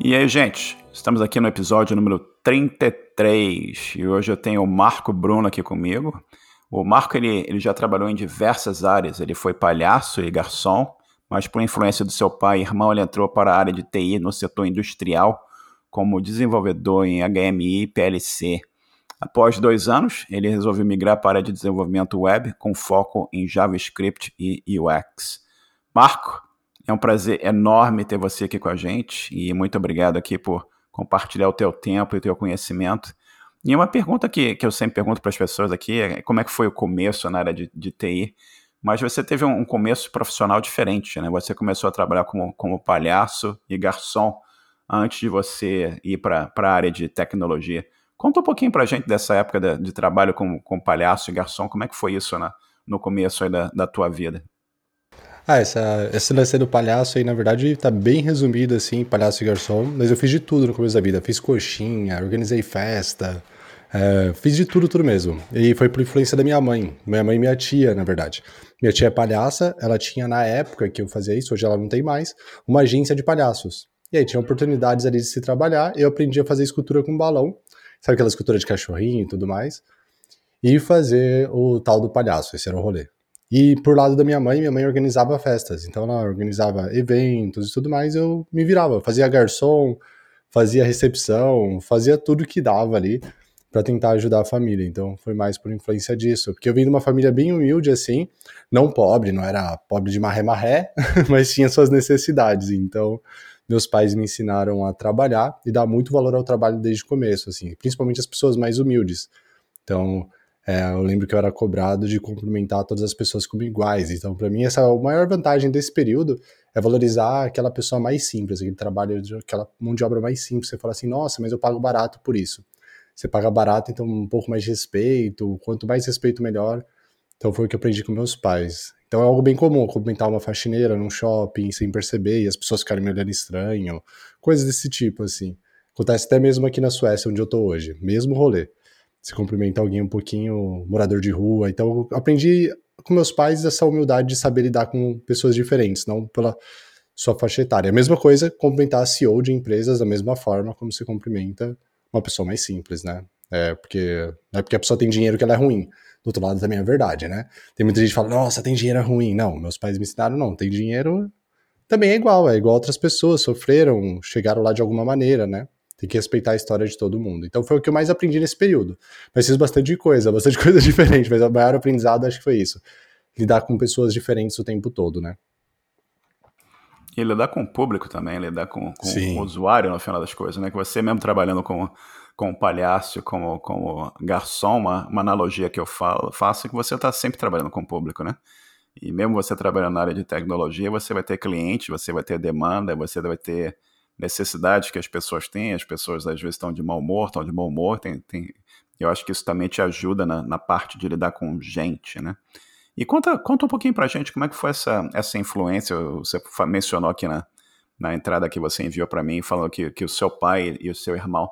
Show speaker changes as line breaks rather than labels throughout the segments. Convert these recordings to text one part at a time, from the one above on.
E aí, gente, estamos aqui no episódio número 33 e hoje eu tenho o Marco Bruno aqui comigo. O Marco ele, ele já trabalhou em diversas áreas, ele foi palhaço e garçom, mas por influência do seu pai e irmão ele entrou para a área de TI no setor industrial como desenvolvedor em HMI e PLC. Após dois anos, ele resolveu migrar para a área de desenvolvimento web com foco em JavaScript e UX. Marco, é um prazer enorme ter você aqui com a gente e muito obrigado aqui por compartilhar o teu tempo e o teu conhecimento. E uma pergunta que, que eu sempre pergunto para as pessoas aqui é como é que foi o começo na área de, de TI, mas você teve um, começo profissional diferente, né? Você começou a trabalhar como, como palhaço e garçom antes de você ir para a área de tecnologia. Conta um pouquinho para a gente dessa época de, de trabalho com, com palhaço e garçom, como é que foi isso na, no começo da, da tua vida?
Ah, essa, esse lance do palhaço aí, na verdade, tá bem resumido assim, palhaço e garçom, mas eu fiz de tudo no começo da vida. Fiz coxinha, organizei festa, é, fiz de tudo, tudo mesmo. E foi por influência da minha mãe, minha mãe e minha tia, na verdade. Minha tia é palhaça, ela tinha na época que eu fazia isso, hoje ela não tem mais, uma agência de palhaços. E aí tinha oportunidades ali de se trabalhar, eu aprendi a fazer escultura com balão, sabe aquela escultura de cachorrinho e tudo mais, e fazer o tal do palhaço, esse era o rolê. E por lado da minha mãe, minha mãe organizava festas, então ela organizava eventos e tudo mais, eu me virava, fazia garçom, fazia recepção, fazia tudo que dava ali para tentar ajudar a família. Então foi mais por influência disso, porque eu vim de uma família bem humilde assim, não pobre, não era pobre de marré marré, mas tinha suas necessidades. Então meus pais me ensinaram a trabalhar e dar muito valor ao trabalho desde o começo, assim, principalmente as pessoas mais humildes. Então, é, eu lembro que eu era cobrado de cumprimentar todas as pessoas como iguais. Então, para mim, essa é a maior vantagem desse período é valorizar aquela pessoa mais simples, aquele trabalho, aquela mão de obra mais simples. Você fala assim, nossa, mas eu pago barato por isso. Você paga barato, então um pouco mais de respeito. Quanto mais respeito, melhor. Então, foi o que eu aprendi com meus pais. Então, é algo bem comum cumprimentar uma faxineira num shopping sem perceber e as pessoas ficarem me olhando estranho. Coisas desse tipo, assim. Acontece até mesmo aqui na Suécia, onde eu tô hoje. Mesmo rolê se cumprimenta alguém um pouquinho morador de rua. Então, aprendi com meus pais essa humildade de saber lidar com pessoas diferentes, não pela sua faixa etária. A mesma coisa, cumprimentar a CEO de empresas da mesma forma como se cumprimenta uma pessoa mais simples, né? É porque não é porque a pessoa tem dinheiro que ela é ruim. Do outro lado também é verdade, né? Tem muita gente que fala, nossa, tem dinheiro é ruim. Não, meus pais me ensinaram, não, tem dinheiro também é igual, é igual outras pessoas, sofreram, chegaram lá de alguma maneira, né? Tem que respeitar a história de todo mundo. Então foi o que eu mais aprendi nesse período. Mas fiz bastante coisa, bastante coisa diferente, mas o maior aprendizado acho que foi isso. Lidar com pessoas diferentes o tempo todo, né?
E lidar com o público também, lidar com, com o usuário no final das coisas, né? Que você mesmo trabalhando com, com palhaço, como, como garçom, uma, uma analogia que eu falo, faço é que você está sempre trabalhando com o público, né? E mesmo você trabalhando na área de tecnologia, você vai ter cliente, você vai ter demanda, você vai ter necessidades que as pessoas têm, as pessoas às vezes estão de mau humor, estão de bom humor, tem, tem, eu acho que isso também te ajuda na, na parte de lidar com gente, né? E conta, conta um pouquinho pra gente como é que foi essa, essa influência, você mencionou aqui na, na entrada que você enviou para mim, falando que, que o seu pai e o seu irmão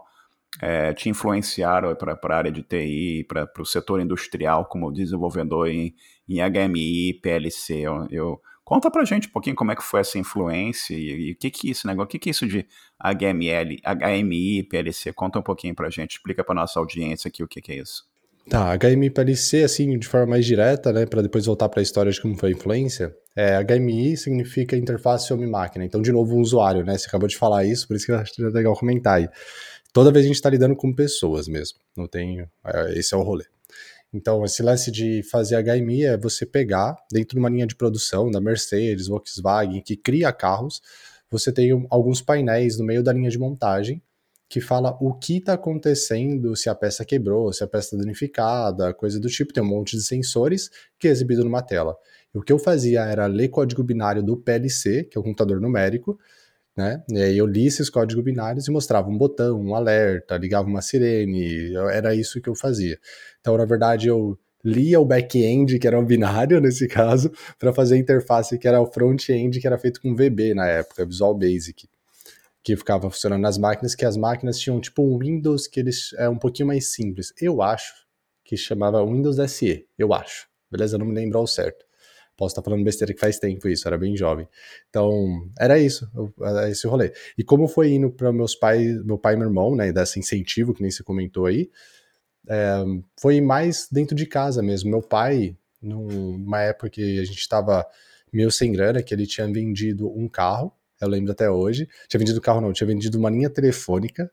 é, te influenciaram para a área de TI, para o setor industrial como desenvolvedor em, em HMI, PLC. Eu, eu Conta pra gente um pouquinho como é que foi essa influência e o que que é esse negócio, o que que é isso de HML, HMI, PLC? Conta um pouquinho pra gente, explica pra nossa audiência aqui o que que é isso.
Tá, HMI PLC, assim, de forma mais direta, né, para depois voltar para a história de como foi a influência, é, HMI significa interface homem-máquina, então, de novo, o usuário, né, você acabou de falar isso, por isso que eu acho legal comentar aí. Toda vez a gente está lidando com pessoas mesmo, não tem, é, esse é o rolê. Então, esse lance de fazer HMI é você pegar, dentro de uma linha de produção da Mercedes, Volkswagen, que cria carros, você tem alguns painéis no meio da linha de montagem que fala o que está acontecendo, se a peça quebrou, se a peça está danificada, coisa do tipo. Tem um monte de sensores que é exibido numa tela. E o que eu fazia era ler código binário do PLC, que é o computador numérico, né? E aí eu li esses códigos binários e mostrava um botão, um alerta, ligava uma sirene, era isso que eu fazia. Então, na verdade, eu lia o back-end, que era um binário nesse caso, para fazer a interface que era o front-end, que era feito com VB na época, Visual Basic, que ficava funcionando nas máquinas, que as máquinas tinham tipo um Windows que eles é um pouquinho mais simples. Eu acho que chamava Windows SE, eu acho. Beleza? Eu não me lembro ao certo. Posso estar falando besteira que faz tempo isso, era bem jovem. Então, era isso, era esse rolê. E como foi indo para meus pais, meu pai e meu irmão, né, desse incentivo que nem você comentou aí, é, foi mais dentro de casa mesmo. Meu pai, numa época que a gente estava meio sem grana, que ele tinha vendido um carro, eu lembro até hoje. Tinha vendido carro, não, tinha vendido uma linha telefônica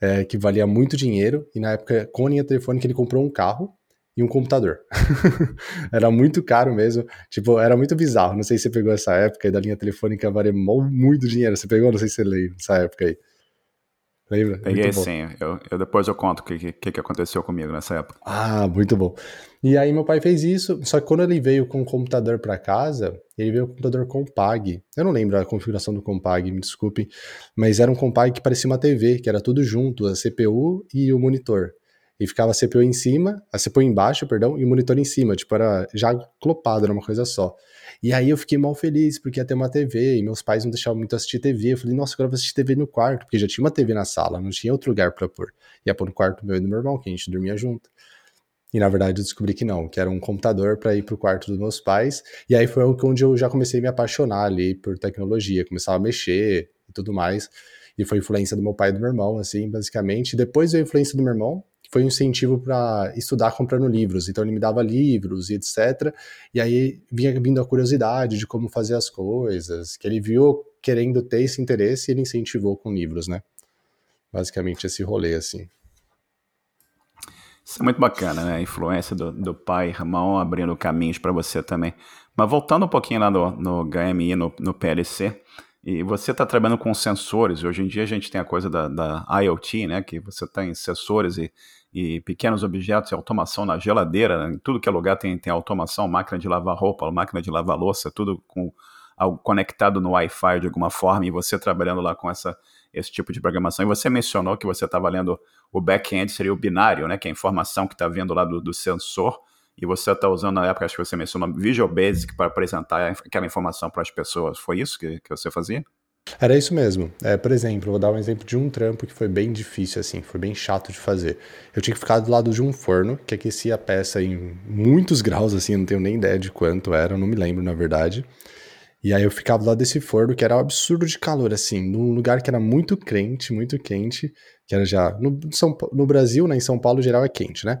é, que valia muito dinheiro, e na época, com a linha telefônica, ele comprou um carro e um computador. era muito caro mesmo. Tipo, era muito bizarro. Não sei se você pegou essa época aí da linha telefônica valia muito dinheiro. Você pegou? Não sei se você lembra essa época aí. Lembra?
Peguei sim. Eu, eu, depois eu conto o que, que, que aconteceu comigo nessa época.
Ah, muito bom. E aí meu pai fez isso, só que quando ele veio com o computador para casa, ele veio com o computador Compag. Eu não lembro a configuração do Compag, me desculpe, mas era um Compag que parecia uma TV, que era tudo junto, a CPU e o monitor. E ficava a CPU em cima, a CPU embaixo, perdão, e o monitor em cima, tipo, era já clopado, era uma coisa só. E aí eu fiquei mal feliz, porque ia ter uma TV, e meus pais não deixavam muito assistir TV. Eu falei, nossa, agora eu vou assistir TV no quarto, porque já tinha uma TV na sala, não tinha outro lugar para pôr. Ia pôr no quarto meu e do meu irmão, que a gente dormia junto. E na verdade eu descobri que não, que era um computador para ir pro quarto dos meus pais. E aí foi onde eu já comecei a me apaixonar ali por tecnologia, começava a mexer e tudo mais. E foi influência do meu pai e do meu irmão, assim, basicamente. Depois veio a influência do meu irmão, foi um incentivo para estudar comprando livros. Então ele me dava livros e etc. E aí vinha vindo a curiosidade de como fazer as coisas, que ele viu querendo ter esse interesse e ele incentivou com livros, né? Basicamente esse rolê assim.
Isso é muito bacana, né? A influência do, do pai e irmão abrindo caminhos para você também. Mas voltando um pouquinho lá no, no HMI, no, no PLC, e você está trabalhando com sensores. Hoje em dia a gente tem a coisa da, da IoT, né? Que você tem sensores e e pequenos objetos e automação na geladeira, né? em tudo que é lugar tem, tem automação, máquina de lavar roupa, máquina de lavar louça, tudo com algo conectado no Wi-Fi de alguma forma, e você trabalhando lá com essa, esse tipo de programação. E você mencionou que você estava lendo o back-end, seria o binário, né, que é a informação que está vindo lá do, do sensor, e você está usando, na época, acho que você mencionou Visual Basic para apresentar aquela informação para as pessoas. Foi isso que, que você fazia?
Era isso mesmo. É, por exemplo, vou dar um exemplo de um trampo que foi bem difícil, assim, foi bem chato de fazer. Eu tinha que ficar do lado de um forno que aquecia a peça em muitos graus, assim, eu não tenho nem ideia de quanto era, não me lembro, na verdade. E aí eu ficava lado desse forno, que era um absurdo de calor, assim, num lugar que era muito quente, muito quente, que era já. No, São, no Brasil, né, em São Paulo, geral é quente, né?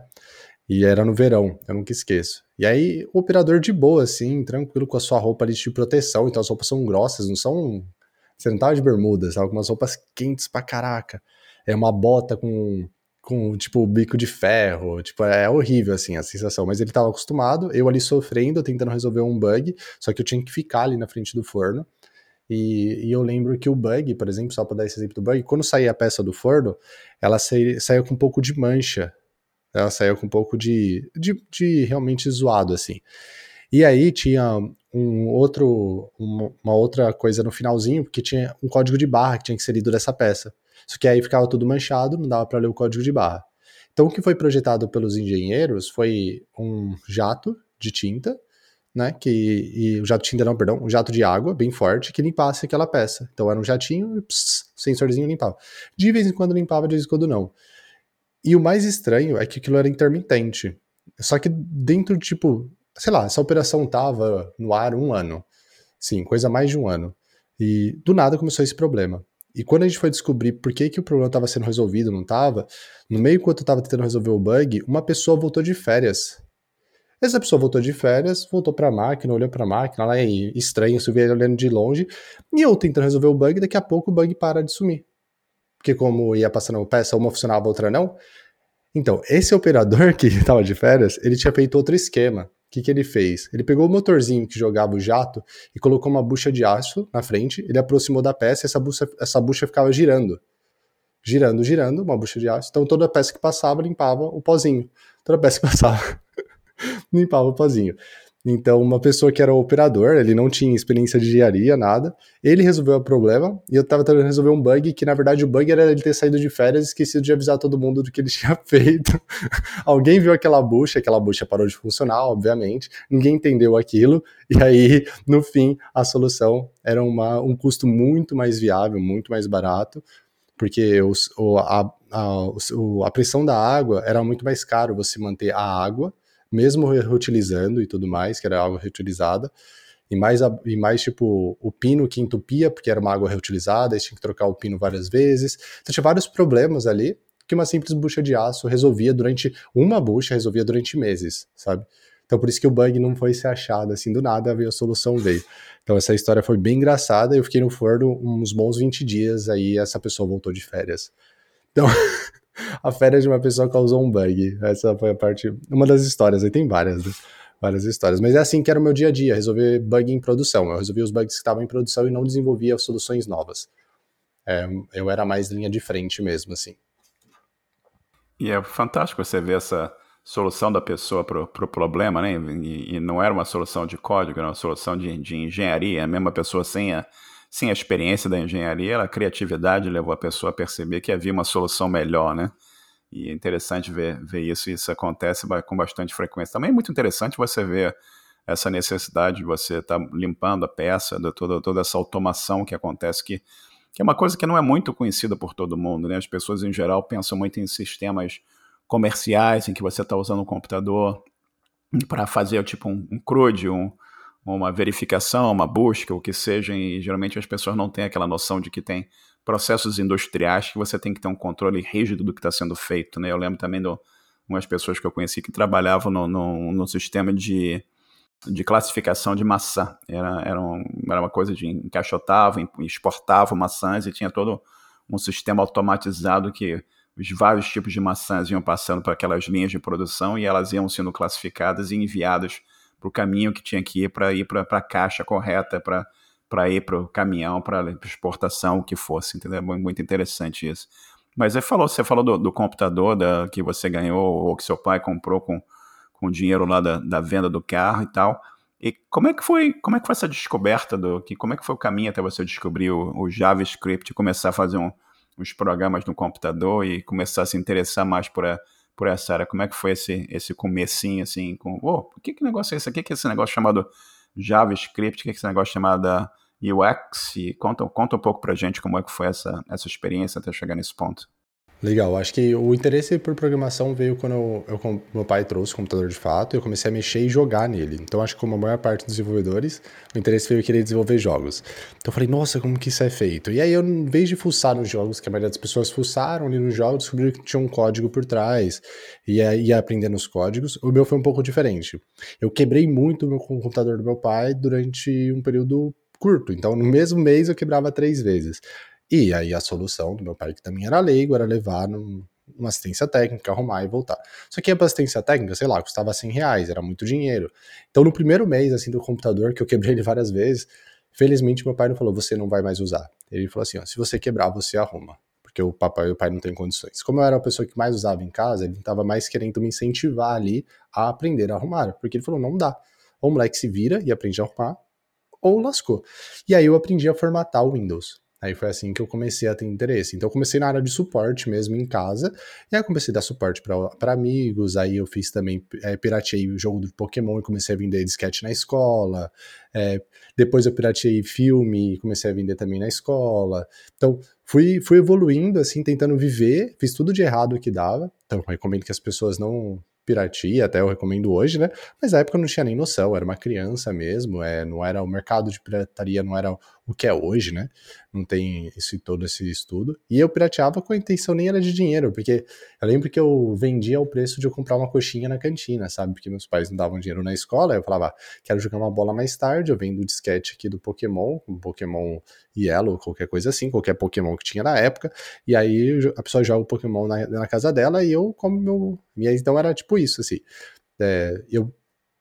E era no verão, eu nunca esqueço. E aí, o operador de boa, assim, tranquilo, com a sua roupa ali de proteção, então as roupas são grossas, não são você não tava de bermudas, algumas roupas quentes pra caraca. É uma bota com, com, tipo, bico de ferro. Tipo, é horrível, assim, a sensação. Mas ele tava acostumado, eu ali sofrendo, tentando resolver um bug, só que eu tinha que ficar ali na frente do forno. E, e, eu lembro que o bug, por exemplo, só para dar esse exemplo do bug, quando saía a peça do forno, ela saiu com um pouco de mancha. Ela saiu com um pouco de, de, de realmente zoado, assim. E aí tinha um outro, uma, outra coisa no finalzinho, porque tinha um código de barra que tinha que ser lido dessa peça. Só que aí ficava tudo manchado, não dava para ler o código de barra. Então o que foi projetado pelos engenheiros foi um jato de tinta, né, que e o jato de tinta não, perdão, um jato de água bem forte que limpasse aquela peça. Então era um jatinho e o sensorzinho limpava. De vez em quando limpava, de vez em quando não. E o mais estranho é que aquilo era intermitente. Só que dentro, tipo, sei lá, essa operação tava no ar um ano. Sim, coisa mais de um ano. E do nada começou esse problema. E quando a gente foi descobrir por que, que o problema estava sendo resolvido, não estava, no meio enquanto eu estava tentando resolver o bug, uma pessoa voltou de férias. Essa pessoa voltou de férias, voltou para a máquina, olhou para a máquina, lá é estranho, se vê olhando de longe, e eu tentando resolver o bug, daqui a pouco o bug para de sumir. Porque como ia passando peça, uma funcionava, outra não. Então, esse operador que estava de férias, ele tinha feito outro esquema que, que ele fez? Ele pegou o motorzinho que jogava o jato e colocou uma bucha de aço na frente, ele aproximou da peça e essa bucha, essa bucha ficava girando. Girando, girando, uma bucha de aço. Então toda peça que passava limpava o pozinho. Toda peça que passava limpava o pozinho. Então, uma pessoa que era operador, ele não tinha experiência de engenharia, nada. Ele resolveu o problema e eu tava tentando resolver um bug que, na verdade, o bug era ele ter saído de férias e esquecido de avisar todo mundo do que ele tinha feito. Alguém viu aquela bucha, aquela bucha parou de funcionar, obviamente. Ninguém entendeu aquilo. E aí, no fim, a solução era uma, um custo muito mais viável, muito mais barato, porque os, o, a, a, a pressão da água era muito mais caro você manter a água mesmo reutilizando e tudo mais, que era água reutilizada, e mais, e mais tipo o pino que entupia, porque era uma água reutilizada, e tinha que trocar o pino várias vezes. Então tinha vários problemas ali que uma simples bucha de aço resolvia durante uma bucha, resolvia durante meses, sabe? Então por isso que o bug não foi ser achado assim do nada, a solução veio. Então essa história foi bem engraçada, eu fiquei no forno uns bons 20 dias, aí essa pessoa voltou de férias. Então, a férias de uma pessoa causou um bug. Essa foi a parte, uma das histórias, aí tem várias, né? várias histórias. Mas é assim que era o meu dia a dia, resolver bug em produção. Eu resolvia os bugs que estavam em produção e não desenvolvia soluções novas. É, eu era mais linha de frente mesmo, assim.
E é fantástico você ver essa solução da pessoa para o pro problema, né? E, e, não era uma solução de código, era uma solução de, de engenharia. A mesma pessoa sem a, sem a experiência da engenharia, a criatividade levou a pessoa a perceber que havia uma solução melhor, né? E é interessante ver, ver isso, isso acontece com bastante frequência. Também é muito interessante você ver essa necessidade de você estar tá limpando a peça, de toda, toda essa automação que acontece, que que é uma coisa que não é muito conhecida por todo mundo, né? As pessoas em geral pensam muito em sistemas comerciais em que você está usando um computador para fazer tipo um, um CRUD, um, uma verificação, uma busca, o que seja, e geralmente as pessoas não têm aquela noção de que tem processos industriais que você tem que ter um controle rígido do que está sendo feito, né? Eu lembro também de umas pessoas que eu conheci que trabalhavam no, no, no sistema de de classificação de maçã. Era, era, um, era uma coisa de encaixotava, exportava maçãs e tinha todo um sistema automatizado que os vários tipos de maçãs iam passando para aquelas linhas de produção e elas iam sendo classificadas e enviadas para o caminho que tinha que ir para ir para a caixa correta, para ir para o caminhão, para exportação, o que fosse. Entendeu? É muito interessante isso. Mas você falou, você falou do, do computador da, que você ganhou ou que seu pai comprou com com dinheiro lá da, da venda do carro e tal. E como é que foi, como é que foi essa descoberta do que como é que foi o caminho até você descobrir o, o JavaScript começar a fazer um, uns programas no computador e começar a se interessar mais por, a, por essa área? Como é que foi esse esse comecinho assim com, oh, o que que negócio é esse? O que é esse negócio chamado JavaScript? O que é esse negócio chamado UX? E conta, conta um pouco pra gente como é que foi essa essa experiência até chegar nesse ponto.
Legal, acho que o interesse por programação veio quando eu, eu, meu pai trouxe o computador de fato eu comecei a mexer e jogar nele. Então acho que como a maior parte dos desenvolvedores, o interesse veio querer desenvolver jogos. Então eu falei, nossa, como que isso é feito? E aí eu, em vez de fuçar nos jogos, que a maioria das pessoas fuçaram ali nos jogos, descobriram que tinha um código por trás e aí ia aprendendo os códigos. O meu foi um pouco diferente. Eu quebrei muito o computador do meu pai durante um período curto. Então no mesmo mês eu quebrava três vezes. E aí a solução do meu pai, que também era leigo, era levar num, uma assistência técnica, arrumar e voltar. Só que a assistência técnica, sei lá, custava 100 reais, era muito dinheiro. Então no primeiro mês, assim, do computador, que eu quebrei ele várias vezes, felizmente meu pai não falou, você não vai mais usar. Ele falou assim, ó, se você quebrar, você arruma. Porque o papai e o pai não têm condições. Como eu era a pessoa que mais usava em casa, ele estava mais querendo me incentivar ali a aprender a arrumar. Porque ele falou, não dá. Ou o moleque se vira e aprende a arrumar, ou lascou. E aí eu aprendi a formatar o Windows. Aí foi assim que eu comecei a ter interesse. Então eu comecei na área de suporte mesmo em casa, e aí eu comecei a dar suporte para amigos, aí eu fiz também, é, pirateei o jogo do Pokémon e comecei a vender disquete na escola, é, depois eu pirateei filme e comecei a vender também na escola. Então fui, fui evoluindo, assim, tentando viver, fiz tudo de errado que dava, então recomendo que as pessoas não piratia, até eu recomendo hoje, né? Mas na época eu não tinha nem noção, era uma criança mesmo, é, não era o mercado de pirataria, não era o que é hoje, né? Não tem esse, todo esse estudo. E eu pirateava com a intenção nem era de dinheiro, porque eu lembro que eu vendia o preço de eu comprar uma coxinha na cantina, sabe? Porque meus pais não davam dinheiro na escola, eu falava, quero jogar uma bola mais tarde, eu vendo o disquete aqui do Pokémon, Pokémon Yellow, qualquer coisa assim, qualquer Pokémon que tinha na época, e aí a pessoa joga o Pokémon na, na casa dela e eu como meu... Então era tipo isso, assim. É, eu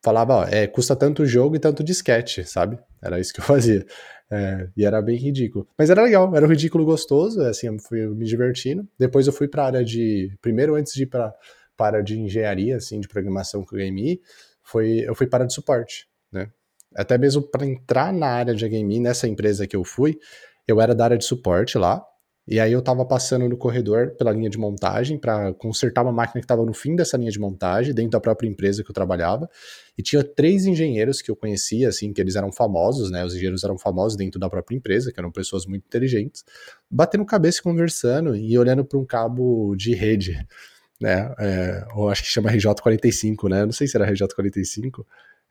falava, ó, é, custa tanto jogo e tanto disquete, sabe? Era isso que eu fazia. É, e era bem ridículo. Mas era legal, era um ridículo gostoso, assim, eu fui me divertindo. Depois eu fui para a área de. Primeiro, antes de ir para a área de engenharia, assim, de programação com HMI, foi, eu fui para a de suporte, né? Até mesmo para entrar na área de HMI, nessa empresa que eu fui, eu era da área de suporte lá, e aí eu tava passando no corredor pela linha de montagem para consertar uma máquina que estava no fim dessa linha de montagem, dentro da própria empresa que eu trabalhava. E tinha três engenheiros que eu conhecia, assim, que eles eram famosos, né? Os engenheiros eram famosos dentro da própria empresa, que eram pessoas muito inteligentes, batendo cabeça e conversando e olhando para um cabo de rede. né? É, ou acho que chama RJ45, né? Não sei se era RJ45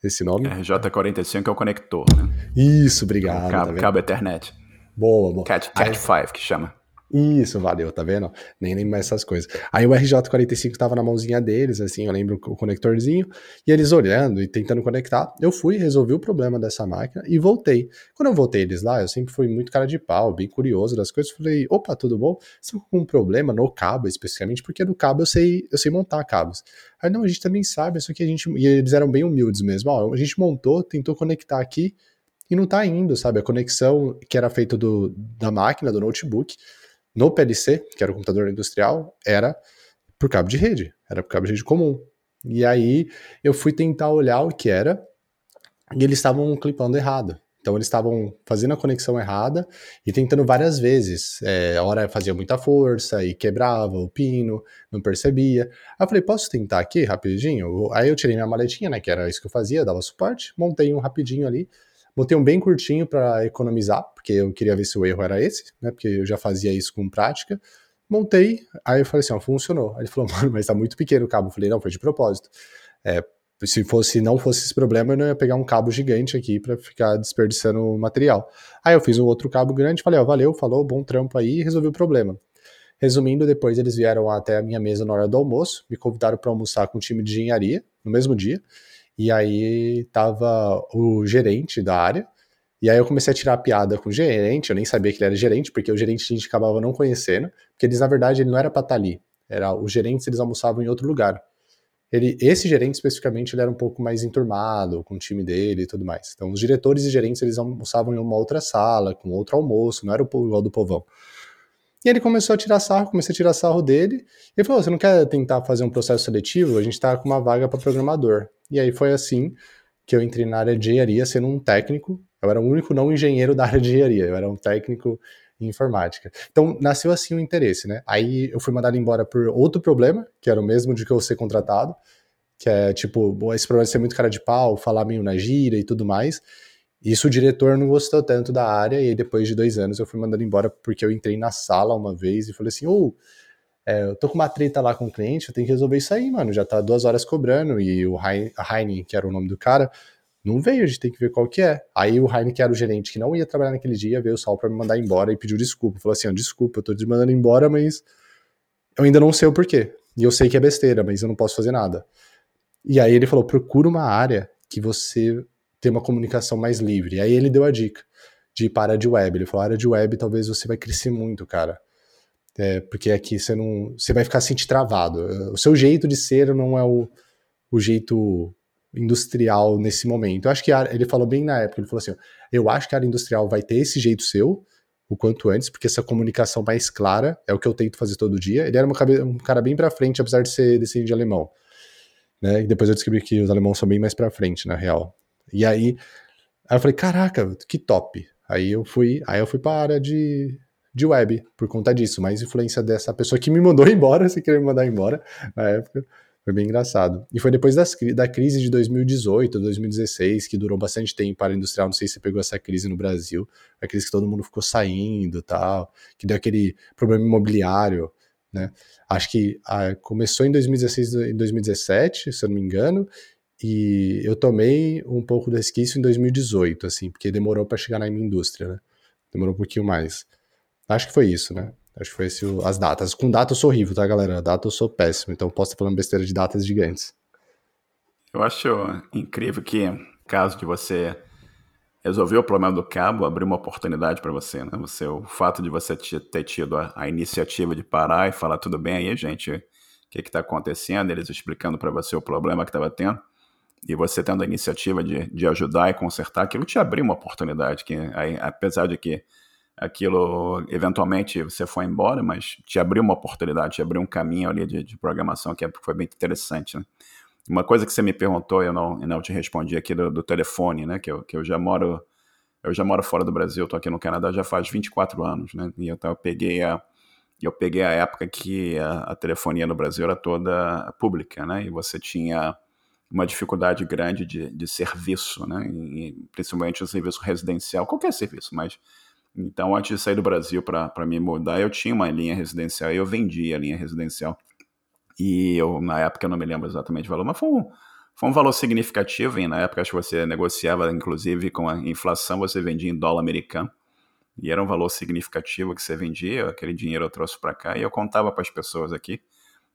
esse nome.
RJ45 é o conector, né?
Isso, obrigado.
Cabo, tá cabo Ethernet.
Boa, boa.
Cat, Cat 5 que chama.
Isso, valeu, tá vendo? Nem lembro mais essas coisas. Aí o RJ45 tava na mãozinha deles, assim, eu lembro o conectorzinho, e eles olhando e tentando conectar. Eu fui, resolvi o problema dessa máquina e voltei. Quando eu voltei eles lá, eu sempre fui muito cara de pau, bem curioso das coisas. Falei, opa, tudo bom? Você com um problema no cabo, especificamente, porque no cabo eu sei, eu sei montar cabos. Aí não, a gente também sabe, isso que a gente. E eles eram bem humildes mesmo. Ó, a gente montou, tentou conectar aqui e não tá indo, sabe? A conexão que era feita do, da máquina, do notebook no PLC, que era o computador industrial, era por cabo de rede, era por cabo de rede comum. E aí eu fui tentar olhar o que era, e eles estavam clipando errado. Então eles estavam fazendo a conexão errada e tentando várias vezes. É, a hora fazia muita força e quebrava o pino, não percebia. Aí eu falei, posso tentar aqui rapidinho? Aí eu tirei minha maletinha, né? Que era isso que eu fazia, dava suporte, montei um rapidinho ali. Montei um bem curtinho para economizar, porque eu queria ver se o erro era esse, né? Porque eu já fazia isso com prática. Montei, aí eu falei assim, ó, funcionou. Aí ele falou, mano, mas tá muito pequeno o cabo. Eu falei, não, foi de propósito. É, se fosse não fosse esse problema, eu não ia pegar um cabo gigante aqui para ficar desperdiçando material. Aí eu fiz um outro cabo grande, falei, ó, valeu, falou, bom trampo aí, e resolvi o problema. Resumindo, depois eles vieram até a minha mesa na hora do almoço, me convidaram para almoçar com o time de engenharia no mesmo dia. E aí tava o gerente da área. E aí eu comecei a tirar a piada com o gerente, eu nem sabia que ele era gerente, porque o gerente a gente acabava não conhecendo, porque eles, na verdade, ele não era para estar tá ali. Era, os gerentes, eles almoçavam em outro lugar. Ele, esse gerente, especificamente, ele era um pouco mais enturmado, com o time dele e tudo mais. Então, os diretores e gerentes, eles almoçavam em uma outra sala, com outro almoço, não era igual do povão. E ele começou a tirar sarro, comecei a tirar sarro dele. Ele falou: Você não quer tentar fazer um processo seletivo? A gente está com uma vaga para programador. E aí foi assim que eu entrei na área de engenharia, sendo um técnico. Eu era o único não engenheiro da área de engenharia, eu era um técnico em informática. Então nasceu assim o interesse, né? Aí eu fui mandado embora por outro problema, que era o mesmo de que eu ser contratado, que é tipo, esse problema de ser muito cara de pau, falar meio na gira e tudo mais. Isso o diretor não gostou tanto da área, e aí depois de dois anos eu fui mandado embora porque eu entrei na sala uma vez e falei assim: ô, oh, é, eu tô com uma treta lá com o cliente, eu tenho que resolver isso aí, mano. Já tá duas horas cobrando, e o Heine, que era o nome do cara, não veio, a gente tem que ver qual que é. Aí o Heine, que era o gerente que não ia trabalhar naquele dia, veio só pra me mandar embora e pediu desculpa. Falou assim: oh, desculpa, eu tô te mandando embora, mas eu ainda não sei o porquê. E eu sei que é besteira, mas eu não posso fazer nada. E aí ele falou: procura uma área que você ter uma comunicação mais livre. E aí ele deu a dica de ir para a de web. Ele falou: área de web talvez você vai crescer muito, cara. É, porque aqui você não. Você vai ficar sentindo travado. O seu jeito de ser não é o, o jeito industrial nesse momento. Eu acho que ele falou bem na época, ele falou assim: eu acho que a área industrial vai ter esse jeito seu, o quanto antes, porque essa comunicação mais clara é o que eu tento fazer todo dia. Ele era uma, um cara bem para frente, apesar de ser descendente de alemão. Né? E depois eu descobri que os alemãos são bem mais para frente, na real. E aí, aí eu falei, caraca, que top. Aí eu fui, aí eu fui para a área de, de web por conta disso, mais influência dessa pessoa que me mandou embora, se querer me mandar embora na época. Foi bem engraçado. E foi depois das, da crise de 2018, 2016, que durou bastante tempo para a industrial. Não sei se você pegou essa crise no Brasil, a crise que todo mundo ficou saindo tal, que deu aquele problema imobiliário. Né? Acho que a, começou em 2016 e 2017, se eu não me engano, e eu tomei um pouco do resquício em 2018, assim, porque demorou para chegar na minha indústria, né? Demorou um pouquinho mais. Acho que foi isso, né? Acho que foi esse, as datas. Com data eu sou horrível, tá, galera? Data eu sou péssimo, então posso estar falando besteira de datas gigantes.
Eu acho incrível que, caso de você resolver o problema do cabo, abrir uma oportunidade para você, né? Você, o fato de você ter tido a, a, iniciativa de parar e falar tudo bem aí, gente, o que está acontecendo, eles explicando para você o problema que estava tendo e você tendo a iniciativa de, de ajudar e consertar, aquilo te abriu uma oportunidade, que aí, apesar de que aquilo eventualmente você foi embora, mas te abriu uma oportunidade, te abriu um caminho ali de, de programação que é, foi bem interessante. Né? Uma coisa que você me perguntou, eu não, eu não te respondi aqui do, do telefone, né? Que eu, que eu já moro eu já moro fora do Brasil, estou aqui no Canadá já faz 24 anos, né? E então eu peguei a eu peguei a época que a, a telefonia no Brasil era toda pública, né? E você tinha uma dificuldade grande de, de serviço, né? E, principalmente o serviço residencial, qualquer serviço, mas então antes de sair do Brasil para me mudar, eu tinha uma linha residencial e eu vendia a linha residencial. E eu, na época, eu não me lembro exatamente o valor, mas foi um, foi um valor significativo. E na época, acho que você negociava, inclusive, com a inflação, você vendia em dólar americano. E era um valor significativo que você vendia, aquele dinheiro eu trouxe para cá e eu contava para as pessoas aqui.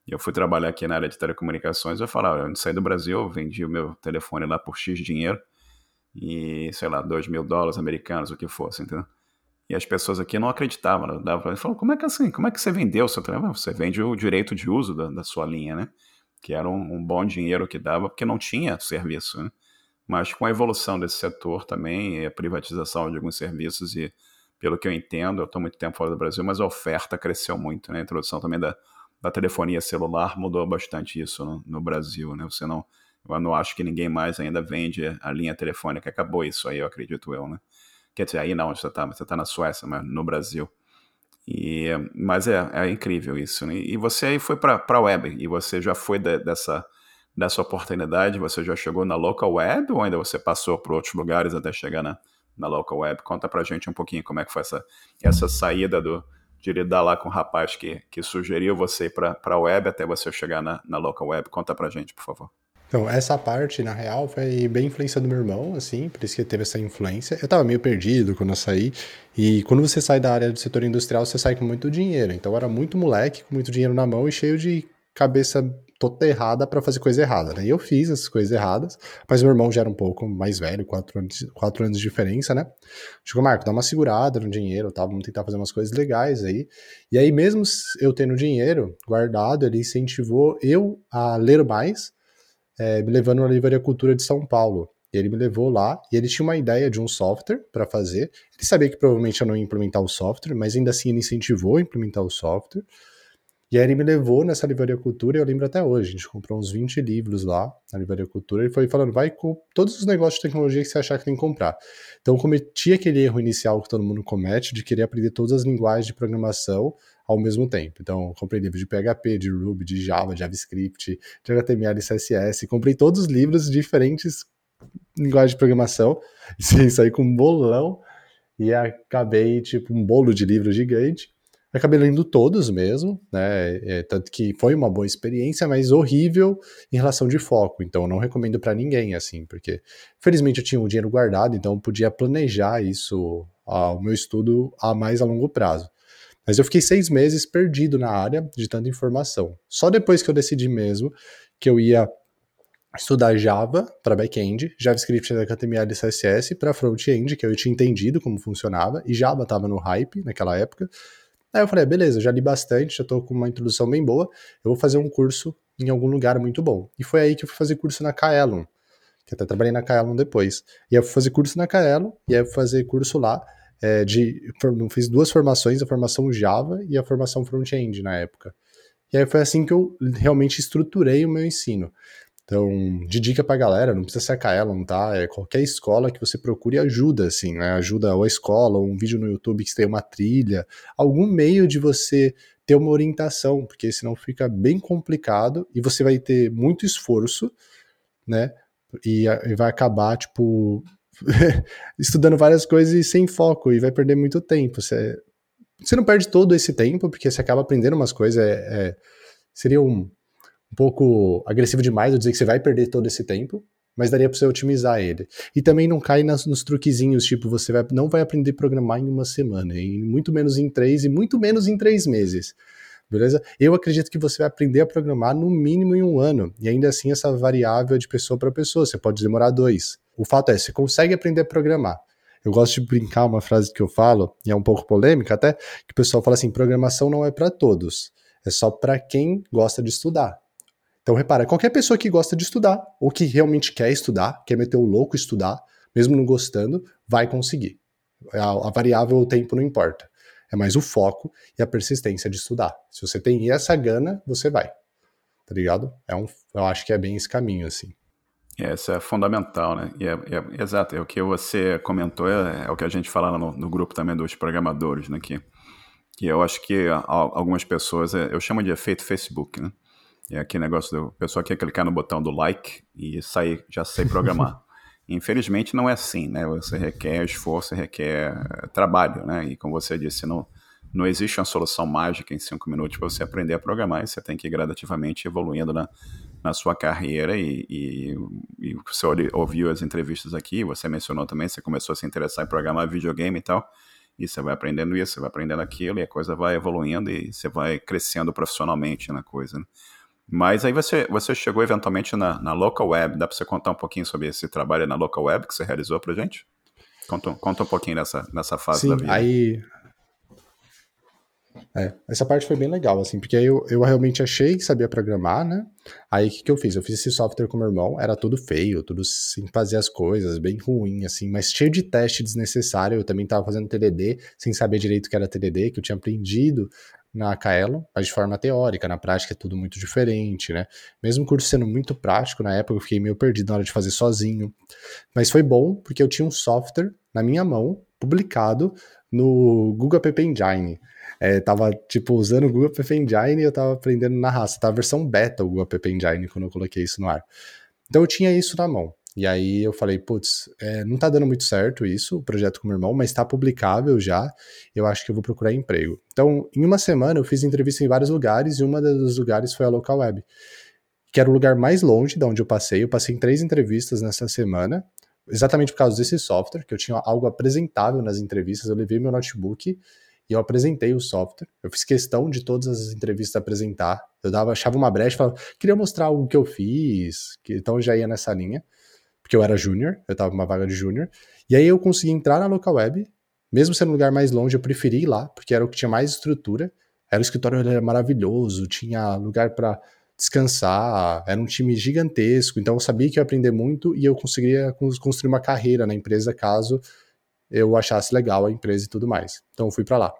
Eu fui trabalhar aqui na área de telecomunicações, eu falava, eu saí do Brasil, vendi o meu telefone lá por X dinheiro e, sei lá, 2 mil dólares americanos, o que fosse, entendeu? E as pessoas aqui não acreditavam, né? dava para falar, como é que assim, como é que você vendeu o seu telefone? Você vende o direito de uso da, da sua linha, né? Que era um, um, bom dinheiro que dava, porque não tinha serviço, né? Mas com a evolução desse setor também, a privatização de alguns serviços e pelo que eu entendo, eu estou muito tempo fora do Brasil, mas a oferta cresceu muito, né? A introdução também da, da telefonia celular mudou bastante isso no, no, Brasil, né? Você não, eu não acho que ninguém mais ainda vende a linha telefônica, acabou isso aí, eu acredito eu, né? Quer dizer, aí não, você está você tá na Suécia, mas no Brasil. E, mas é, é incrível isso, né? E você aí foi para a web, e você já foi de, dessa, dessa oportunidade, você já chegou na local web, ou ainda você passou por outros lugares até chegar na na local web. Conta pra gente um pouquinho como é que foi essa, essa saída do, de lidar lá com o rapaz que, que sugeriu você ir para a web até você chegar na, na local web. Conta pra gente, por favor.
Então, essa parte, na real, foi bem influência do meu irmão, assim, por isso que teve essa influência. Eu tava meio perdido quando eu saí, e quando você sai da área do setor industrial, você sai com muito dinheiro. Então, eu era muito moleque, com muito dinheiro na mão e cheio de cabeça toda errada para fazer coisa errada, né? E eu fiz essas coisas erradas, mas meu irmão já era um pouco mais velho, quatro anos, quatro anos de diferença, né? Chegou, Marco, dá uma segurada no dinheiro, tá? Vamos tentar fazer umas coisas legais aí. E aí, mesmo eu tendo dinheiro guardado, ele incentivou eu a ler mais, é, me levando na Livraria Cultura de São Paulo. E ele me levou lá e ele tinha uma ideia de um software para fazer. Ele sabia que provavelmente eu não ia implementar o software, mas ainda assim ele incentivou a implementar o software. E aí ele me levou nessa Livraria Cultura, e eu lembro até hoje, a gente comprou uns 20 livros lá na Livraria Cultura, e foi falando, vai com todos os negócios de tecnologia que você achar que tem que comprar. Então cometi aquele erro inicial que todo mundo comete, de querer aprender todas as linguagens de programação ao mesmo tempo. Então, comprei livros de PHP, de Ruby, de Java, de JavaScript, de HTML e CSS, comprei todos os livros de diferentes linguagens de programação, e saí com um bolão, e acabei, tipo, um bolo de livros gigante, acabei lendo todos mesmo, né? É, tanto que foi uma boa experiência, mas horrível em relação de foco. Então, não recomendo para ninguém, assim, porque felizmente eu tinha o dinheiro guardado, então eu podia planejar isso, o meu estudo a mais a longo prazo. Mas eu fiquei seis meses perdido na área de tanta informação. Só depois que eu decidi mesmo que eu ia estudar Java para back-end, JavaScript, HTML e CSS para front-end, que eu tinha entendido como funcionava, e Java estava no hype naquela época. Aí eu falei, ah, beleza, já li bastante, já tô com uma introdução bem boa, eu vou fazer um curso em algum lugar muito bom. E foi aí que eu fui fazer curso na Kaelon, que até trabalhei na Kaelon depois. E aí eu fui fazer curso na Kaelon, e aí eu fui fazer curso lá, é, de, fiz duas formações, a formação Java e a formação front-end na época. E aí foi assim que eu realmente estruturei o meu ensino. Então, de dica pra galera, não precisa ser a Kaelon, tá? É qualquer escola que você procure ajuda, assim, né? Ajuda ou a escola, ou um vídeo no YouTube que tem uma trilha, algum meio de você ter uma orientação, porque senão fica bem complicado e você vai ter muito esforço, né? E, e vai acabar, tipo, estudando várias coisas e sem foco, e vai perder muito tempo. Você, você não perde todo esse tempo, porque você acaba aprendendo umas coisas, é, é seria um um pouco agressivo demais eu dizer que você vai perder todo esse tempo, mas daria para você otimizar ele. E também não cai nas, nos truquezinhos, tipo, você vai, não vai aprender a programar em uma semana, e muito menos em três, e muito menos em três meses. Beleza? Eu acredito que você vai aprender a programar no mínimo em um ano, e ainda assim essa variável é de pessoa para pessoa, você pode demorar dois. O fato é, você consegue aprender a programar. Eu gosto de brincar uma frase que eu falo, e é um pouco polêmica até, que o pessoal fala assim: programação não é para todos, é só para quem gosta de estudar. Então, repara, qualquer pessoa que gosta de estudar, ou que realmente quer estudar, quer meter o louco estudar, mesmo não gostando, vai conseguir. A, a variável, o tempo não importa. É mais o foco e a persistência de estudar. Se você tem essa gana, você vai. Tá ligado? É um, eu acho que é bem esse caminho, assim.
É, isso é fundamental, né? E é, é, exato, é o que você comentou, é, é o que a gente fala no, no, grupo também dos programadores, né? Que, que eu acho que algumas pessoas, é, eu chamo de efeito Facebook, né? É aquele negócio do pessoal quer clicar no botão do like e sair, já sei programar. Infelizmente não é assim, né? Você requer esforço, requer trabalho, né? E como você disse, não, não existe uma solução mágica em cinco minutos para você aprender a programar, e você tem que ir gradativamente evoluindo na, na sua carreira e, e, e você ouviu as entrevistas aqui, você mencionou também, você começou a se interessar em programar videogame e tal, e você vai aprendendo isso, você vai aprendendo aquilo, e a coisa vai evoluindo e você vai crescendo profissionalmente na coisa. Né? Mas aí você, você chegou eventualmente na, na Local Web, dá para você contar um pouquinho sobre esse trabalho na Local Web que você realizou para gente? Conta, conta um pouquinho dessa, dessa fase
Sim,
da vida.
aí é, essa parte foi bem legal, assim, porque aí eu, eu realmente achei que sabia programar, né? Aí o que, que eu fiz? Eu fiz esse software com meu irmão, era tudo feio, tudo sem fazer as coisas, bem ruim, assim, mas cheio de teste desnecessário. Eu também tava fazendo TDD, sem saber direito o que era TDD, que eu tinha aprendido na Kaelon, mas de forma teórica, na prática é tudo muito diferente, né? Mesmo o curso sendo muito prático, na época eu fiquei meio perdido na hora de fazer sozinho. Mas foi bom, porque eu tinha um software na minha mão, publicado no Google App Engine. É, tava, tipo, usando o Google App Engine e eu tava aprendendo na raça. Tava versão beta o Google App Engine quando eu coloquei isso no ar. Então eu tinha isso na mão. E aí eu falei, putz, é, não tá dando muito certo isso, o projeto com meu irmão, mas tá publicável já, eu acho que eu vou procurar emprego. Então, em uma semana eu fiz entrevista em vários lugares e uma dos lugares foi a Local Web, que era o lugar mais longe da onde eu passei. Eu passei em três entrevistas nessa semana, exatamente por causa desse software, que eu tinha algo apresentável nas entrevistas, eu levei meu notebook e eu apresentei o software. Eu fiz questão de todas as entrevistas apresentar. Eu dava, achava uma brecha, falava, queria mostrar algo que eu fiz, então eu já ia nessa linha, porque eu era júnior, eu estava numa vaga de júnior. E aí eu consegui entrar na local web, mesmo sendo um lugar mais longe, eu preferi ir lá, porque era o que tinha mais estrutura. Era o escritório era maravilhoso, tinha lugar para descansar, era um time gigantesco, então eu sabia que ia aprender muito e eu conseguiria construir uma carreira na empresa caso eu achasse legal a empresa e tudo mais. Então eu fui para lá.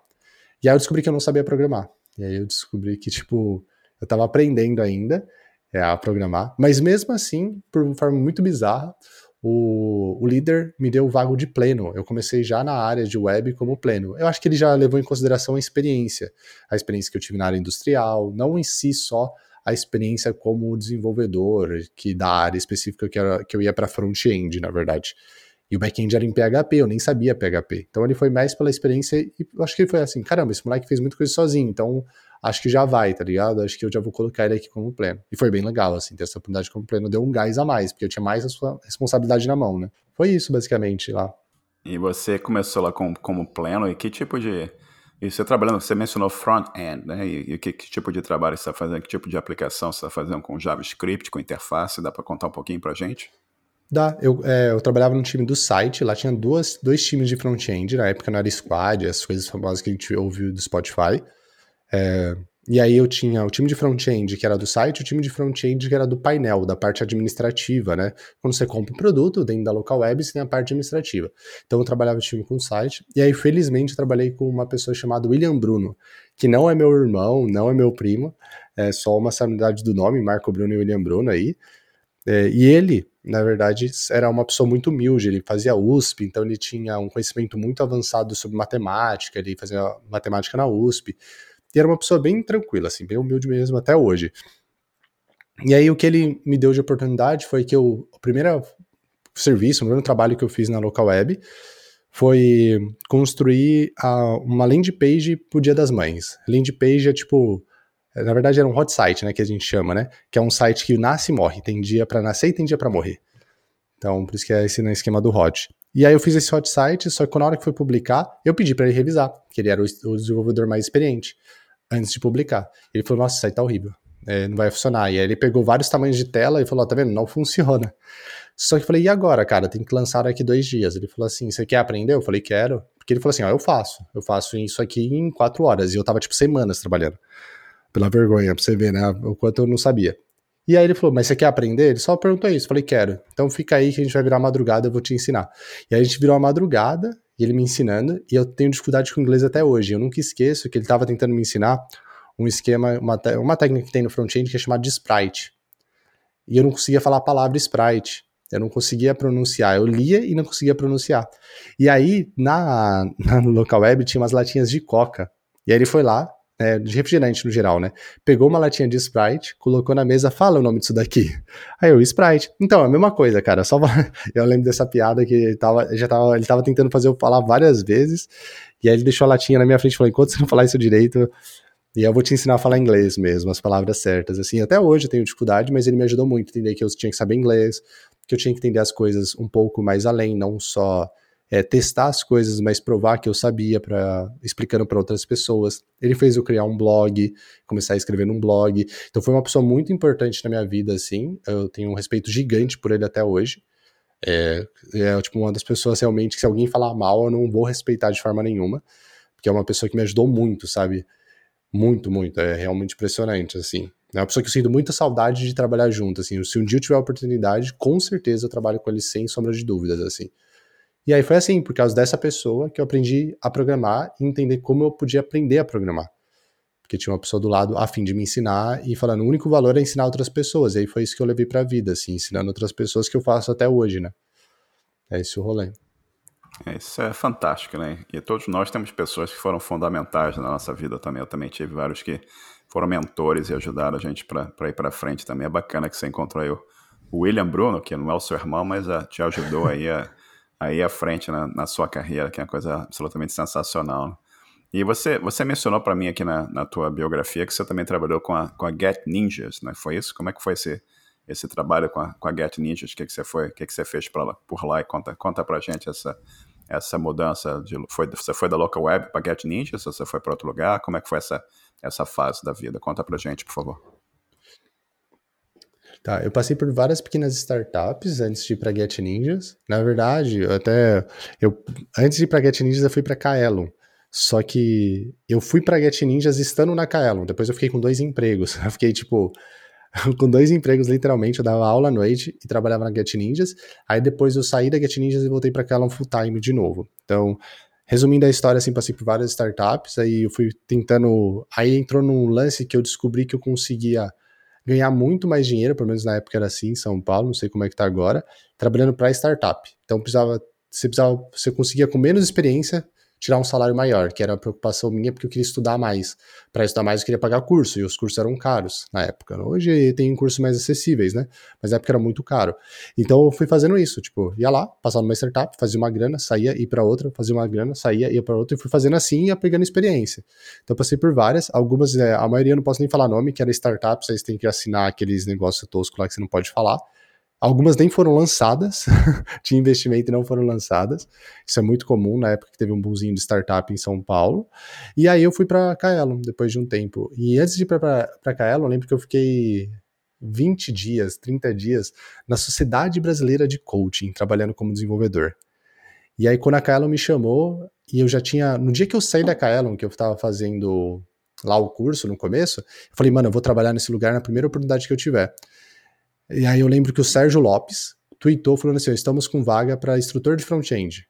E aí eu descobri que eu não sabia programar. E aí eu descobri que, tipo, eu tava aprendendo ainda é, a programar. Mas mesmo assim, por uma forma muito bizarra, o, o líder me deu o vago de pleno. Eu comecei já na área de web como pleno. Eu acho que ele já levou em consideração a experiência. A experiência que eu tive na área industrial, não em si só a experiência como desenvolvedor, que da área específica que, era, que eu ia para front-end, na verdade. E o back-end era em PHP, eu nem sabia PHP. Então ele foi mais pela experiência e eu acho que ele foi assim: caramba, esse moleque fez muita coisa sozinho, então acho que já vai, tá ligado? Acho que eu já vou colocar ele aqui como pleno. E foi bem legal, assim, ter essa oportunidade como pleno deu um gás a mais, porque eu tinha mais a sua responsabilidade na mão, né? Foi isso, basicamente, lá.
E você começou lá com, como pleno, e que tipo de. E você trabalhando, você mencionou front-end, né? E, e que, que, tipo de trabalho você está fazendo? Que tipo de aplicação você está fazendo com JavaScript, com interface? Dá para contar um pouquinho para gente?
Dá, eu, é, eu trabalhava no time do site, lá tinha duas, dois times de front-end, na época não era Squad, as coisas famosas que a gente ouviu do Spotify. É, e aí eu tinha o time de front-end que era do site, o time de front-end que era do painel, da parte administrativa, né? Quando você compra um produto dentro da local web, você tem a parte administrativa. Então eu trabalhava no time com o site, e aí felizmente trabalhei com uma pessoa chamada William Bruno, que não é meu irmão, não é meu primo, é só uma sanidade do nome, Marco Bruno e William Bruno aí. É, e ele, na verdade, era uma pessoa muito humilde, ele fazia USP, então ele tinha um conhecimento muito avançado sobre matemática, ele fazia matemática na USP, e era uma pessoa bem tranquila, assim, bem humilde mesmo até hoje. E aí o que ele me deu de oportunidade foi que eu, o primeiro serviço, o primeiro trabalho que eu fiz na local web foi construir a, uma landing page pro Dia das Mães. Landing page é tipo na verdade, era um hot site, né, que a gente chama, né? Que é um site que nasce e morre. Tem dia para nascer e tem dia para morrer. Então, por isso que é esse no esquema do hot. E aí eu fiz esse hot site, só que na hora que foi publicar, eu pedi para ele revisar, que ele era o, desenvolvedor mais experiente, antes de publicar. Ele falou, nossa, esse site tá horrível, é, não vai funcionar. E aí ele pegou vários tamanhos de tela e falou, oh, tá vendo, não funciona. Só que eu falei, e agora, cara, tem que lançar daqui dois dias. Ele falou assim, você quer aprender? Eu falei, quero. Porque ele falou assim, ó, eu faço, eu faço isso aqui em quatro horas. E eu tava, tipo, semanas trabalhando pela vergonha, pra você ver, né? O quanto eu não sabia. E aí ele falou, mas você quer aprender? Ele só perguntou isso. Falei, quero. Então fica aí que a gente vai virar madrugada, eu vou te ensinar. E aí a gente virou a madrugada, e ele me ensinando, e eu tenho dificuldade com inglês até hoje. Eu nunca esqueço que ele estava tentando me ensinar um esquema, uma, uma técnica que tem no front-end que é chamada de sprite. E eu não conseguia falar a palavra sprite. Eu não conseguia pronunciar. Eu lia e não conseguia pronunciar. E aí, na, na local web, tinha umas latinhas de coca. E aí ele foi lá, é, de refrigerante no geral, né? Pegou uma latinha de Sprite, colocou na mesa, fala o nome disso daqui. Aí eu, Sprite. Então, é a mesma coisa, cara. Só eu lembro dessa piada que ele tava, já tava, ele tava tentando fazer eu falar várias vezes, e aí ele deixou a latinha na minha frente e falou: enquanto você não falar isso direito, e eu vou te ensinar a falar inglês mesmo, as palavras certas. Assim, até hoje eu tenho dificuldade, mas ele me ajudou muito a entender que eu tinha que saber inglês, que eu tinha que entender as coisas um pouco mais além, não só é, testar as coisas, mas provar que eu sabia para explicando para outras pessoas. Ele fez eu criar um blog, começar a escrever num blog. Então foi uma pessoa muito importante na minha vida, assim. Eu tenho um respeito gigante por ele até hoje. É, é tipo uma das pessoas realmente que se alguém falar mal, eu não vou respeitar de forma nenhuma, porque é uma pessoa que me ajudou muito, sabe? Muito, muito. É realmente impressionante, assim. É uma pessoa que eu sinto muita saudade de trabalhar junto, assim. Se um dia eu tiver a oportunidade, com certeza eu trabalho com ele sem sombra de dúvidas, assim. E aí foi assim, por causa dessa pessoa que eu aprendi a programar e entender como eu podia aprender a programar. Porque tinha uma pessoa do lado a fim de me ensinar e falando, o único valor é ensinar outras pessoas. E aí foi isso que eu levei pra vida, assim, ensinando outras pessoas que eu faço até hoje, né? É esse o rolê.
É, isso é fantástico, né? E todos nós temos pessoas que foram fundamentais na nossa vida também. Eu também tive vários que foram mentores e ajudaram a gente para ir para frente também. É bacana que você encontrou aí o William Bruno, que não é o seu irmão, mas a, te ajudou aí a aí à frente na, na, sua carreira, que é uma coisa absolutamente sensacional. E você, você mencionou para mim aqui na, na tua biografia que você também trabalhou com a, com a Get Ninjas, né? Foi isso? Como é que foi esse, esse trabalho com a, com a Get Ninjas? O que, que você foi, o que, que você fez por lá? E conta, conta pra gente essa, essa mudança. De, foi, você foi da Local Web para Get Ninjas? Ou você foi para outro lugar? Como é que foi essa, essa fase da vida? Conta pra gente, por favor.
Tá, eu passei por várias pequenas startups antes de ir para Get Ninjas. Na verdade, eu até eu antes de ir para Get Ninjas eu fui para Kaelon. Só que eu fui para Get Ninjas estando na Kaelon. Depois eu fiquei com dois empregos. Eu fiquei tipo com dois empregos literalmente, eu dava aula à noite e trabalhava na Get Ninjas. Aí depois eu saí da Get Ninjas e voltei para Kaelon full time de novo. Então, resumindo a história, assim, passei por várias startups, aí eu fui tentando, aí entrou num lance que eu descobri que eu conseguia ganhar muito mais dinheiro, pelo menos na época era assim em São Paulo, não sei como é que tá agora, trabalhando para startup. Então precisava, você precisava, você conseguia com menos experiência tirar um salário maior, que era a preocupação minha, porque eu queria estudar mais. Para estudar mais, eu queria pagar curso, e os cursos eram caros na época. Hoje tem cursos mais acessíveis, né? Mas na época era muito caro. Então eu fui fazendo isso, tipo, ia lá, passava numa startup, fazia uma grana, saía, ia para outra, fazia uma grana, saía, ia para outra, e fui fazendo assim e ia pegando experiência. Então passei por várias, algumas, é, a maioria eu não posso nem falar nome, que era startups, aí você tem que assinar aqueles negócios toscos lá que você não pode falar. Algumas nem foram lançadas, tinha investimento não foram lançadas. Isso é muito comum na época que teve um boomzinho de startup em São Paulo. E aí eu fui para Kaelon depois de um tempo. E antes de ir para Kaelon, eu lembro que eu fiquei 20 dias, 30 dias na Sociedade Brasileira de Coaching, trabalhando como desenvolvedor. E aí quando a Kaelon me chamou, e eu já tinha, no dia que eu saí da Kaelon, que eu estava fazendo lá o curso no começo, eu falei, mano, eu vou trabalhar nesse lugar na primeira oportunidade que eu tiver. E aí eu lembro que o Sérgio Lopes tweetou falando assim: estamos com vaga para instrutor de front-end.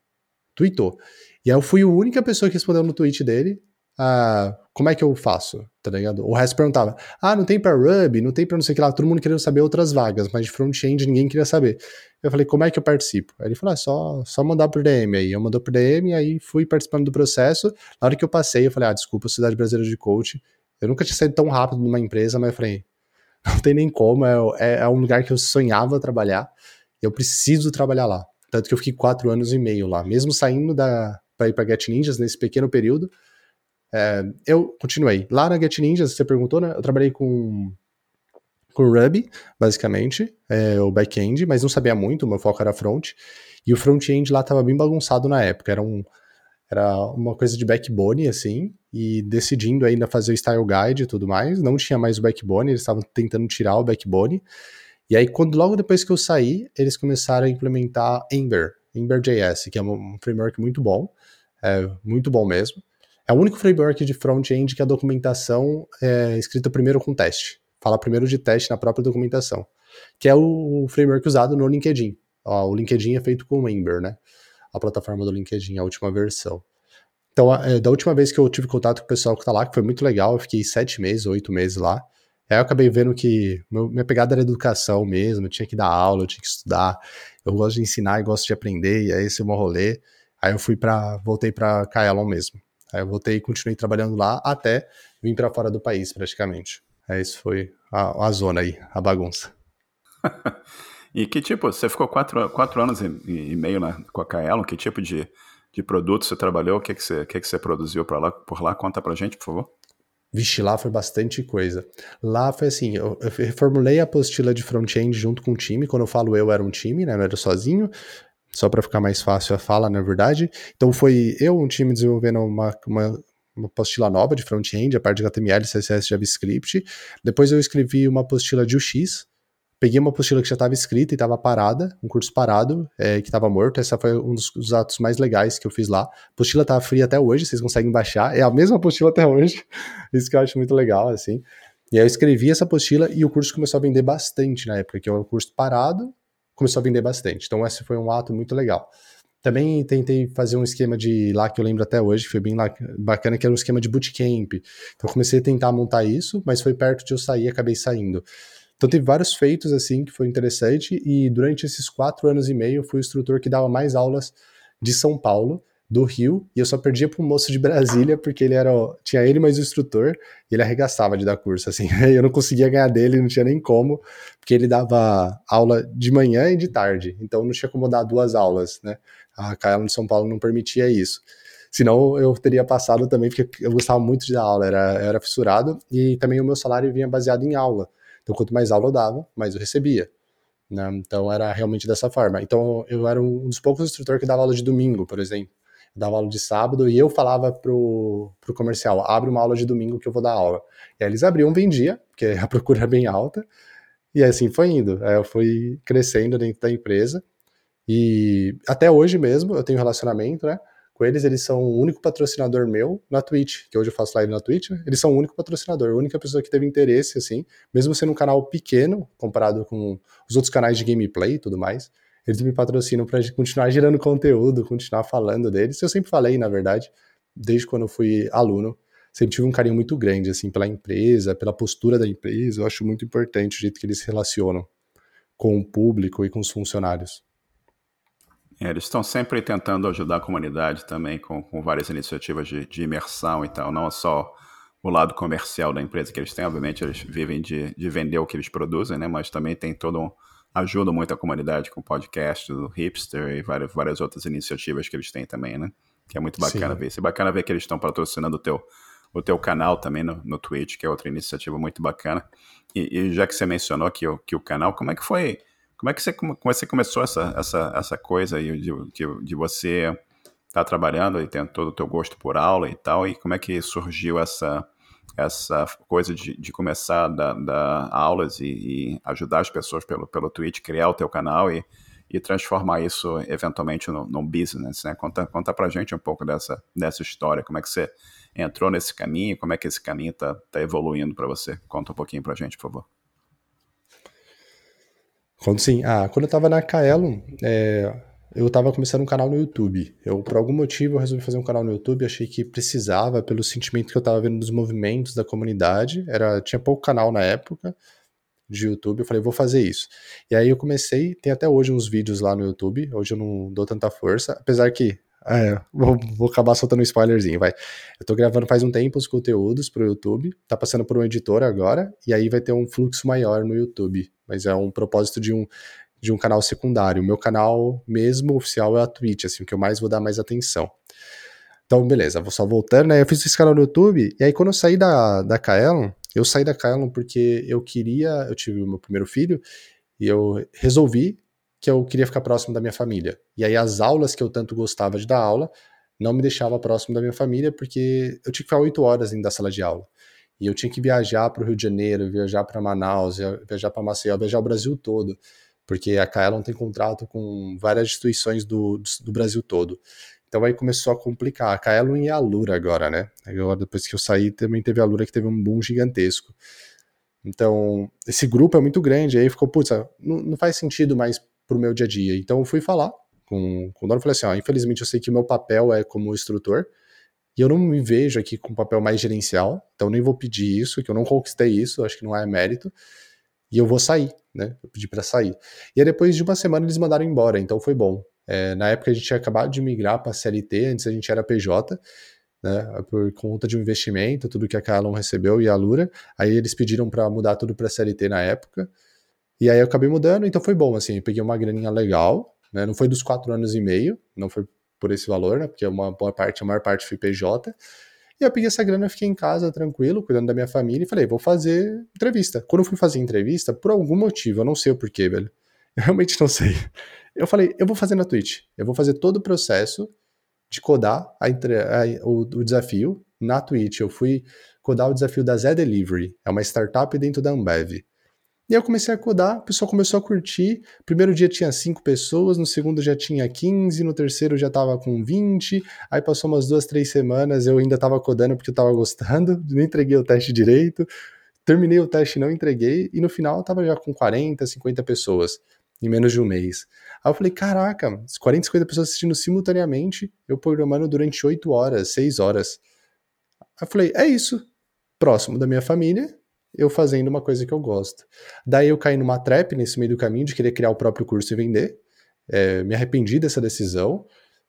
Tweetou. E aí eu fui a única pessoa que respondeu no tweet dele. Ah, como é que eu faço? Tá ligado? O resto perguntava: Ah, não tem para Ruby, não tem para não sei o que lá. Todo mundo querendo saber outras vagas, mas de front-end ninguém queria saber. Eu falei: Como é que eu participo? Aí ele falou: ah, só, só mandar por DM aí. Eu mandou por DM, aí fui participando do processo. Na hora que eu passei, eu falei: Ah, desculpa, Cidade Brasileira de Coach. Eu nunca tinha saído tão rápido numa empresa, mas eu falei: não tem nem como, é, é, é um lugar que eu sonhava trabalhar, eu preciso trabalhar lá. Tanto que eu fiquei quatro anos e meio lá, mesmo saindo da para ir para Get Ninjas nesse pequeno período, é, eu continuei. Lá na Get Ninjas, você perguntou, né? Eu trabalhei com com Ruby, basicamente, é, o back-end, mas não sabia muito, meu foco era front. E o front-end lá estava bem bagunçado na época, era um, era uma coisa de backbone, assim, e decidindo ainda fazer o style guide e tudo mais. Não tinha mais o backbone, eles estavam tentando tirar o backbone. E aí, quando logo depois que eu saí, eles começaram a implementar Ember, Ember.js, que é um framework muito bom, é muito bom mesmo. É o único framework de front-end que a documentação é escrita primeiro com teste. Fala primeiro de teste na própria documentação. Que é o framework usado no LinkedIn. Ó, o LinkedIn é feito com Ember, né? A plataforma do LinkedIn, a última versão. Então, é, da última vez que eu tive contato com o pessoal que tá lá, que foi muito legal, eu fiquei sete meses, oito meses lá. Aí eu acabei vendo que meu, minha pegada era educação mesmo, eu tinha que dar aula, eu tinha que estudar. Eu gosto de ensinar e gosto de aprender, e aí esse é o meu rolê. Aí eu fui para voltei para Kaelon mesmo. Aí eu voltei e continuei trabalhando lá até vir para fora do país, praticamente. É, isso foi a, a zona aí, a bagunça.
e que tipo, você ficou quatro, quatro anos e, e meio na, com a Kaelon, que tipo de, de produto você trabalhou, o que, que, você, que, que você produziu por lá, por lá? Conta pra gente, por favor.
Vixe, lá foi bastante coisa. Lá foi assim, eu, eu reformulei a apostila de front-end junto com o time. Quando eu falo eu, era um time, né? Não era sozinho. Só para ficar mais fácil a fala, na verdade. Então foi eu, um time, desenvolvendo uma, uma, uma apostila nova de front-end, a parte de HTML, CSS, JavaScript. Depois eu escrevi uma apostila de UX, peguei uma apostila que já estava escrita e estava parada, um curso parado, é, que estava morto. Essa foi um dos, dos, atos mais legais que eu fiz lá. A apostila está fria até hoje, vocês conseguem baixar. É a mesma apostila até hoje. Isso que eu acho muito legal, assim. E aí eu escrevi essa apostila e o curso começou a vender bastante na época, que é um curso parado, começou a vender bastante. Então esse foi um ato muito legal. Também tentei fazer um esquema de lá que eu lembro até hoje, foi bem bacana, que era um esquema de bootcamp. Então comecei a tentar montar isso, mas foi perto de eu sair, acabei saindo. Então teve vários feitos assim que foi interessante e durante esses quatro anos e meio eu fui o instrutor que dava mais aulas de São Paulo, do Rio, e eu só perdia para um moço de Brasília porque ele era tinha ele mais o instrutor e ele arregaçava de dar curso assim. eu não conseguia ganhar dele, não tinha nem como, porque ele dava aula de manhã e de tarde, então não tinha como dar duas aulas, né? A Caela de São Paulo não permitia isso. Senão eu teria passado também, porque eu gostava muito de dar aula, era, era fissurado, e também o meu salário vinha baseado em aula. Então, quanto mais aula eu dava, mais eu recebia. Né? Então, era realmente dessa forma. Então, eu era um dos poucos instrutores que dava aula de domingo, por exemplo. Eu dava aula de sábado e eu falava pro, pro comercial, abre uma aula de domingo que eu vou dar aula. E aí eles abriam, vendia, porque a procura é bem alta. E assim foi indo. Aí eu fui crescendo dentro da empresa. E até hoje mesmo eu tenho relacionamento, né? Com eles, eles são o único patrocinador meu na Twitch, que hoje eu faço live na Twitch, né? eles são o único patrocinador, a única pessoa que teve interesse, assim, mesmo sendo um canal pequeno, comparado com os outros canais de gameplay e tudo mais, eles me patrocinam para continuar gerando conteúdo, continuar falando deles. Eu sempre falei, na verdade, desde quando eu fui aluno, sempre tive um carinho muito grande, assim, pela empresa, pela postura da empresa, eu acho muito importante o jeito que eles se relacionam com o público e com os funcionários.
É, eles estão sempre tentando ajudar a comunidade também com, com várias iniciativas de, de, imersão e tal, não só o lado comercial da empresa que eles têm, obviamente eles vivem de, de vender o que eles produzem, né, mas também tem todo um, ajudam muito a comunidade com o podcast do Hipster e várias, várias outras iniciativas que eles têm também, né, que é muito bacana Sim. ver. Isso é bacana ver que eles estão patrocinando o teu, o teu canal também no, no Twitch, que é outra iniciativa muito bacana. E, e já que você mencionou que o, que o canal, como é que foi como é que você, como você começou essa, essa, essa coisa aí de, de, de você estar tá trabalhando e tendo todo o teu gosto por aula e tal, e como é que surgiu essa, essa coisa de, de começar a dar, aulas e, e, ajudar as pessoas pelo, pelo Twitch, criar o teu canal e, e transformar isso eventualmente num, num business, né? Conta, conta pra gente um pouco dessa, dessa história, como é que você entrou nesse caminho, como é que esse caminho tá, tá evoluindo para você. Conta um pouquinho pra gente, por favor.
Quando sim. Ah, quando eu tava na Kaelon, é, eu tava começando um canal no YouTube. Eu, por algum motivo, eu resolvi fazer um canal no YouTube, achei que precisava, pelo sentimento que eu tava vendo dos movimentos da comunidade. Era, tinha pouco canal na época de YouTube, eu falei, vou fazer isso. E aí eu comecei, tem até hoje uns vídeos lá no YouTube, hoje eu não dou tanta força, apesar que é, vou, vou, acabar soltando um spoilerzinho, vai. Eu tô gravando faz um tempo os conteúdos pro YouTube, tá passando por um editor agora, e aí vai ter um fluxo maior no YouTube mas é um propósito de um, de um canal secundário. O meu canal mesmo oficial é a Twitch, assim, que eu mais vou dar mais atenção. Então, beleza, vou só voltando, né? Eu fiz esse canal no YouTube, e aí quando eu saí da, da Kaelon, eu saí da Kaelon porque eu queria, eu tive o meu primeiro filho, e eu resolvi que eu queria ficar próximo da minha família. E aí as aulas que eu tanto gostava de dar aula, não me deixava próximo da minha família, porque eu tinha que ficar oito horas dentro da sala de aula. E eu tinha que viajar para o Rio de Janeiro, viajar para Manaus, viajar para Maceió, viajar o Brasil todo, porque a Kaelon tem contrato com várias instituições do, do Brasil todo. Então aí começou a complicar. A Kaelon e a Lura agora, né? Agora, depois que eu saí, também teve a Lura que teve um boom gigantesco. Então, esse grupo é muito grande, aí ficou, putz, não, não faz sentido mais pro meu dia a dia. Então eu fui falar com, com o dono e falei assim, ó, infelizmente eu sei que o meu papel é como instrutor, e eu não me vejo aqui com um papel mais gerencial, então nem vou pedir isso, que eu não conquistei isso, acho que não é mérito. E eu vou sair, né? Eu pedi para sair. E aí depois de uma semana eles mandaram embora, então foi bom. É, na época a gente tinha acabado de migrar para CLT, antes a gente era PJ. né, por conta de um investimento, tudo que a Calon recebeu e a Lura. Aí eles pediram para mudar tudo para CLT na época. E aí eu acabei mudando, então foi bom, assim, peguei uma graninha legal, né, não foi dos quatro anos e meio, não foi por esse valor, né, porque é uma boa parte, a maior parte foi PJ. E eu peguei essa grana, fiquei em casa tranquilo, cuidando da minha família e falei, vou fazer entrevista. Quando eu fui fazer entrevista, por algum motivo, eu não sei o porquê, velho. Eu realmente não sei. Eu falei, eu vou fazer na Twitch. Eu vou fazer todo o processo de codar a, a, o, o, desafio na Twitch. Eu fui codar o desafio da Zé Delivery, é uma startup dentro da Ambev. E aí eu comecei a codar, o pessoal começou a curtir. Primeiro dia tinha 5 pessoas, no segundo já tinha 15, no terceiro já tava com 20. Aí passou umas duas, três semanas, eu ainda tava codando porque eu tava gostando, não entreguei o teste direito. Terminei o teste, não entreguei, e no final eu tava já com 40, 50 pessoas, em menos de um mês. Aí eu falei, caraca, 40, 50 pessoas assistindo simultaneamente, eu programando durante 8 horas, 6 horas. Aí eu falei, é isso. Próximo da minha família, eu fazendo uma coisa que eu gosto. Daí eu caí numa trap nesse meio do caminho de querer criar o próprio curso e vender. É, me arrependi dessa decisão.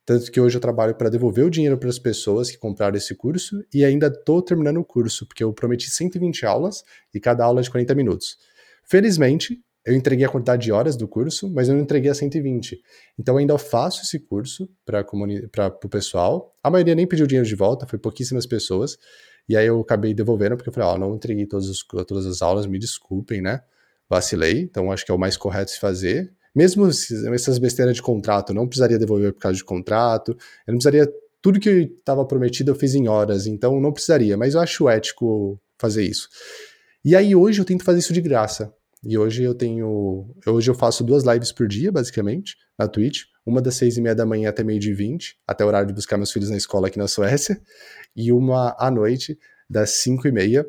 Tanto que hoje eu trabalho para devolver o dinheiro para as pessoas que compraram esse curso e ainda estou terminando o curso, porque eu prometi 120 aulas e cada aula é de 40 minutos. Felizmente, eu entreguei a quantidade de horas do curso, mas eu não entreguei a 120. Então ainda faço esse curso para o pessoal. A maioria nem pediu dinheiro de volta, foi pouquíssimas pessoas. E aí eu acabei devolvendo, porque eu falei, ó, oh, não entreguei todas, os, todas as aulas, me desculpem, né? Vacilei, então acho que é o mais correto se fazer. Mesmo essas besteiras de contrato, não precisaria devolver por causa de contrato, eu não precisaria. Tudo que estava prometido eu fiz em horas, então não precisaria, mas eu acho ético fazer isso. E aí hoje eu tento fazer isso de graça. E hoje eu tenho. Hoje eu faço duas lives por dia, basicamente, na Twitch. Uma das seis e meia da manhã até meio de vinte, até o horário de buscar meus filhos na escola aqui na Suécia. E uma à noite, das cinco e meia,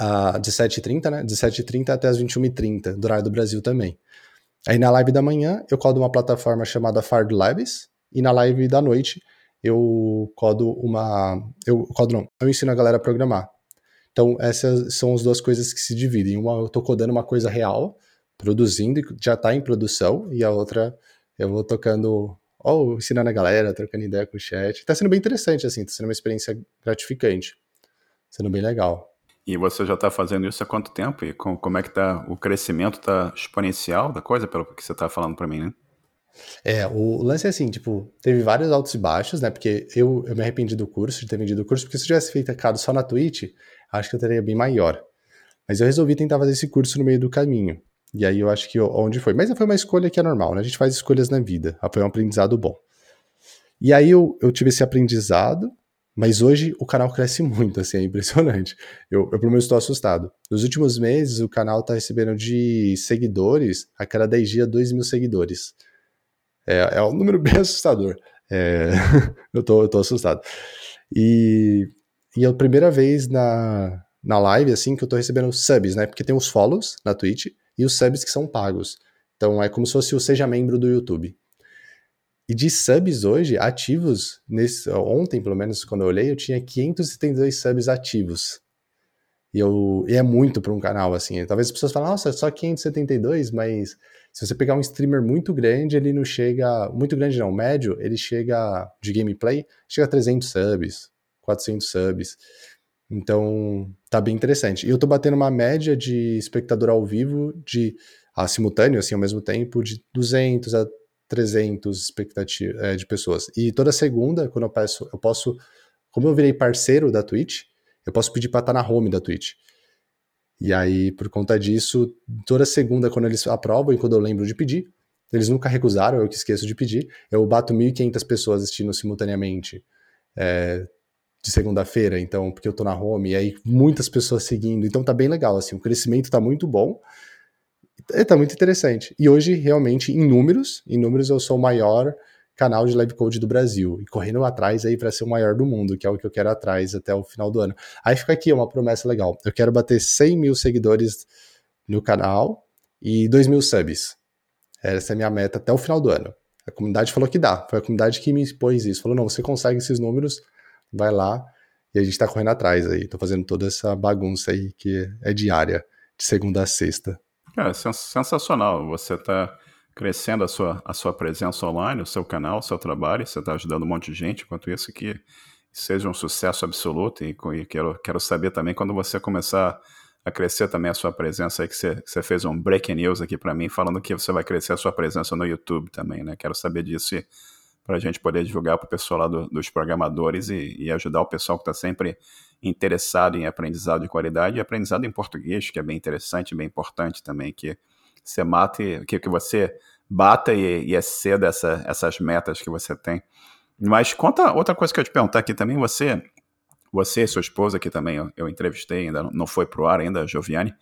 uh, de 7h30, né? De 7h30 até as 21h30, do horário do Brasil também. Aí na live da manhã, eu codo uma plataforma chamada Fard Labs. E na live da noite, eu codo uma. Eu codo não, eu ensino a galera a programar. Então, essas são as duas coisas que se dividem. Uma, eu estou codando uma coisa real, produzindo, já está em produção, e a outra, eu vou tocando, ou ensinando a galera, trocando ideia com o chat. Está sendo bem interessante, assim, está sendo uma experiência gratificante. Sendo bem legal.
E você já está fazendo isso há quanto tempo? E como é que tá o crescimento tá exponencial da coisa, pelo que você está falando para mim, né?
É, o lance é assim, tipo, teve vários altos e baixos, né? Porque eu, eu me arrependi do curso, de ter vendido o curso, porque se eu tivesse feito a só na Twitch, acho que eu teria bem maior. Mas eu resolvi tentar fazer esse curso no meio do caminho. E aí eu acho que onde foi. Mas foi uma escolha que é normal, né? A gente faz escolhas na vida. Foi um aprendizado bom. E aí eu, eu tive esse aprendizado, mas hoje o canal cresce muito, assim, é impressionante. Eu, eu pelo menos estou assustado. Nos últimos meses, o canal está recebendo de seguidores, a cada 10 dias, 2 mil seguidores. É, é um número bem assustador. É, eu, tô, eu tô assustado. E e é a primeira vez na, na live, assim, que eu tô recebendo subs, né? Porque tem os follows na Twitch e os subs que são pagos. Então é como se fosse o Seja Membro do YouTube. E de subs hoje, ativos, nesse, ontem, pelo menos, quando eu olhei, eu tinha 572 subs ativos. E, eu, e é muito para um canal, assim. Talvez as pessoas falem, nossa, só 572, mas se você pegar um streamer muito grande, ele não chega. Muito grande não, médio, ele chega de gameplay, chega a 300 subs, 400 subs. Então, tá bem interessante. E eu tô batendo uma média de espectador ao vivo de a simultâneo, assim, ao mesmo tempo, de 200 a 300 expectativa, é, de pessoas. E toda segunda, quando eu peço, eu posso, como eu virei parceiro da Twitch, eu posso pedir para estar tá na home da Twitch. E aí, por conta disso, toda segunda, quando eles aprovam e quando eu lembro de pedir, eles nunca recusaram, eu que esqueço de pedir, eu bato 1.500 pessoas assistindo simultaneamente. É, de segunda-feira, então, porque eu tô na home, e aí muitas pessoas seguindo, então tá bem legal, assim, o crescimento tá muito bom, tá muito interessante. E hoje, realmente, em números, em números eu sou o maior canal de live code do Brasil, e correndo atrás aí para ser o maior do mundo, que é o que eu quero atrás até o final do ano. Aí fica aqui uma promessa legal, eu quero bater 100 mil seguidores no canal e 2 mil subs. Essa é a minha meta até o final do ano. A comunidade falou que dá, foi a comunidade que me expôs isso, falou, não, você consegue esses números, vai lá e a gente tá correndo atrás aí. Tô fazendo toda essa bagunça aí que é diária, de segunda a sexta.
Cara, sensacional. Você tá crescendo a sua, a sua presença online, o seu canal, o seu trabalho, você tá ajudando um monte de gente, enquanto isso que seja um sucesso absoluto e, e quero, quero saber também quando você começar a crescer também a sua presença aí, que você, que você fez um breaking news aqui para mim, falando que você vai crescer a sua presença no YouTube também, né? Quero saber disso para a gente poder divulgar para o pessoal lá do, dos programadores e, e, ajudar o pessoal que está sempre interessado em aprendizado de qualidade e aprendizado em português, que é bem interessante, bem importante também, que você mate, que, que você bata e, e exceda essa, essas metas que você tem. Mas conta outra coisa que eu te perguntar aqui também, você você e sua esposa, que também eu, eu entrevistei, ainda não foi para o ar ainda, Joviane,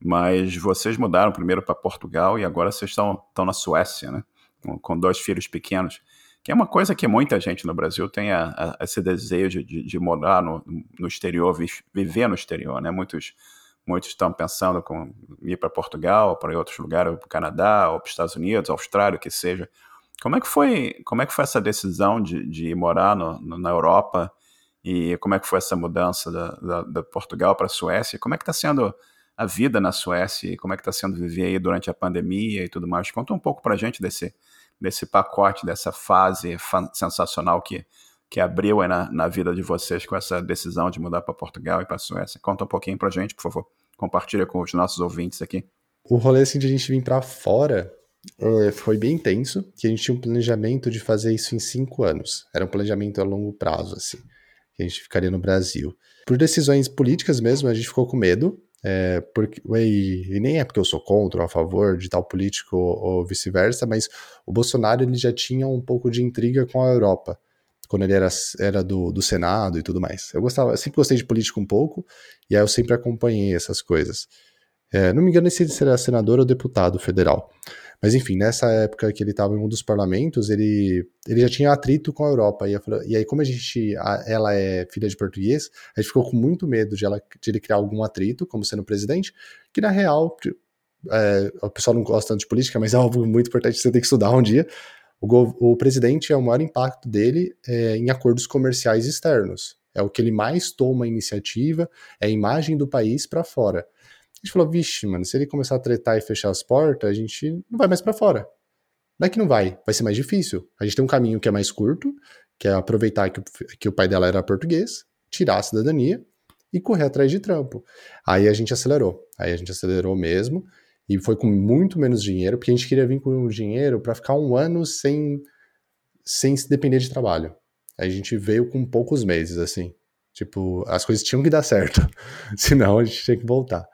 mas vocês mudaram primeiro para Portugal e agora vocês estão, estão na Suécia, né? Com, com, dois filhos pequenos, que é uma coisa que muita gente no Brasil tem a, a, esse desejo de, de morar no, no exterior, vi, viver no exterior, né? Muitos muitos estão pensando com ir para Portugal, para outros lugares, para o Canadá, ou para os Estados Unidos, Austrália, o que seja. Como é que foi, como é que foi essa decisão de, de ir morar no, no, na Europa e como é que foi essa mudança da, da, da Portugal para a Suécia? Como é que está sendo a vida na Suécia? Como é que está sendo viver aí durante a pandemia e tudo mais? Conta um pouco para a gente desse, desse pacote, dessa fase sensacional que, que abriu na, na vida de vocês com essa decisão de mudar para Portugal e para Suécia. Conta um pouquinho para gente, por favor. Compartilha com os nossos ouvintes aqui.
O rolê assim, de a gente vir para fora é, foi bem intenso, que a gente tinha um planejamento de fazer isso em cinco anos. Era um planejamento a longo prazo, assim que a gente ficaria no Brasil. Por decisões políticas mesmo, a gente ficou com medo, é, porque, e, e, nem é porque eu sou contra ou a favor de tal político ou, ou vice-versa, mas o Bolsonaro ele já tinha um pouco de intriga com a Europa, quando ele era, era do, do Senado e tudo mais. Eu gostava, eu sempre gostei de política um pouco, e aí eu sempre acompanhei essas coisas. É, não me engano se ele era senador ou deputado federal. Mas enfim, nessa época que ele estava em um dos parlamentos, ele, ele já tinha atrito com a Europa. E, e aí, como a gente, a, ela é filha de português, a gente ficou com muito medo de, ela, de ele criar algum atrito, como sendo presidente, que na real, é, o pessoal não gosta tanto de política, mas é algo muito importante que você tem que estudar um dia. O, o presidente é o maior impacto dele é, em acordos comerciais externos. É o que ele mais toma iniciativa, é a imagem do país para fora. A gente falou, vixe, mano, se ele começar a tretar e fechar as portas, a gente não vai mais para fora. Não é que não vai, vai ser mais difícil. A gente tem um caminho que é mais curto, que é aproveitar que o, que o pai dela era português, tirar a cidadania e correr atrás de trampo. Aí a gente acelerou. Aí a gente acelerou mesmo e foi com muito menos dinheiro, porque a gente queria vir com dinheiro para ficar um ano sem, sem se depender de trabalho. A gente veio com poucos meses, assim. Tipo, as coisas tinham que dar certo, senão a gente tinha que voltar.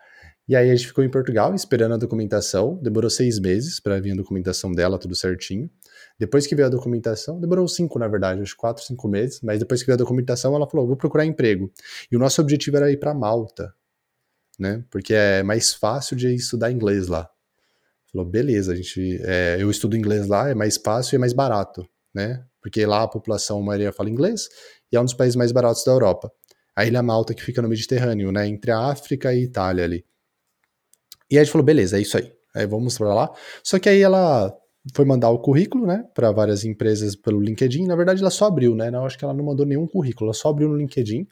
E aí a gente ficou em Portugal esperando a documentação. Demorou seis meses para vir a documentação dela, tudo certinho. Depois que veio a documentação, demorou cinco, na verdade, uns quatro, cinco meses. Mas depois que veio a documentação, ela falou: vou procurar emprego. E o nosso objetivo era ir para Malta, né? Porque é mais fácil de estudar inglês lá. Falou: beleza, a gente, é, eu estudo inglês lá, é mais fácil e é mais barato, né? Porque lá a população, a maioria fala inglês e é um dos países mais baratos da Europa. A ilha Malta, que fica no Mediterrâneo, né? Entre a África e a Itália ali. E aí a gente falou, beleza, é isso aí. Aí vamos para lá. Só que aí ela foi mandar o currículo, né, para várias empresas pelo LinkedIn. Na verdade, ela só abriu, né? Eu acho que ela não mandou nenhum currículo, ela só abriu no LinkedIn.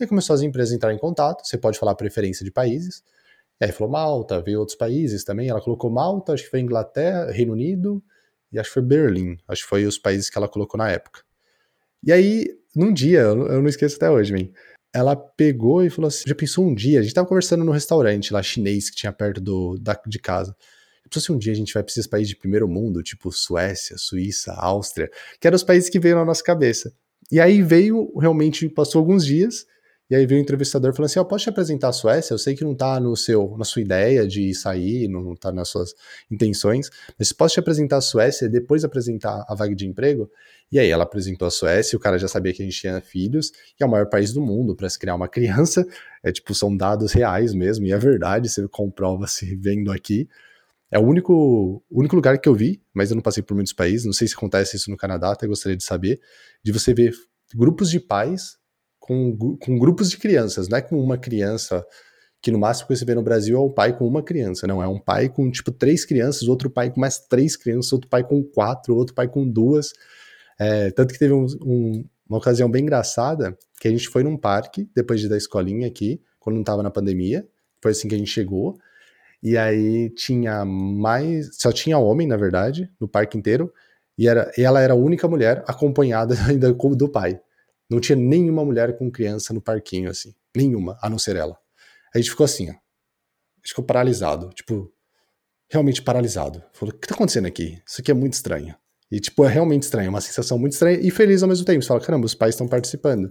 E aí começou as empresas a entrar em contato. Você pode falar preferência de países. E aí falou Malta, veio outros países também. Ela colocou Malta, acho que foi Inglaterra, Reino Unido e acho que foi Berlim. Acho que foi os países que ela colocou na época. E aí, num dia, eu não esqueço até hoje, man, ela pegou e falou assim: já pensou um dia? A gente tava conversando no restaurante lá chinês que tinha perto do, da, de casa. Pensou se um dia a gente vai para esses países de primeiro mundo, tipo Suécia, Suíça, Áustria, que eram os países que veio na nossa cabeça. E aí veio, realmente passou alguns dias, e aí veio o entrevistador falando assim: oh, posso te apresentar a Suécia? Eu sei que não tá no seu, na sua ideia de sair, não tá nas suas intenções, mas posso te apresentar a Suécia e depois apresentar a vaga de emprego? E aí ela apresentou a Suécia, o cara já sabia que a gente tinha filhos, e é o maior país do mundo para se criar uma criança. É tipo, são dados reais mesmo, e é verdade, você comprova se vendo aqui. É o único, único lugar que eu vi, mas eu não passei por muitos países, não sei se acontece isso no Canadá, até gostaria de saber, de você ver grupos de pais com, com grupos de crianças, não é com uma criança que no máximo que você vê no Brasil é um pai com uma criança, não, é um pai com tipo três crianças, outro pai com mais três crianças, outro pai com quatro, outro pai com duas, é, tanto que teve um, um, uma ocasião bem engraçada, que a gente foi num parque, depois de da escolinha aqui, quando não tava na pandemia, foi assim que a gente chegou, e aí tinha mais, só tinha homem, na verdade, no parque inteiro, e, era, e ela era a única mulher acompanhada ainda do pai Não tinha nenhuma mulher com criança no parquinho, assim. Nenhuma, a não ser ela. A gente ficou assim, ó. A gente ficou paralisado. Tipo, realmente paralisado. Falou, o que tá acontecendo aqui? Isso aqui é muito estranho. E, tipo, é realmente estranho, é uma sensação muito estranha e feliz ao mesmo tempo. Você fala, caramba, os pais estão participando.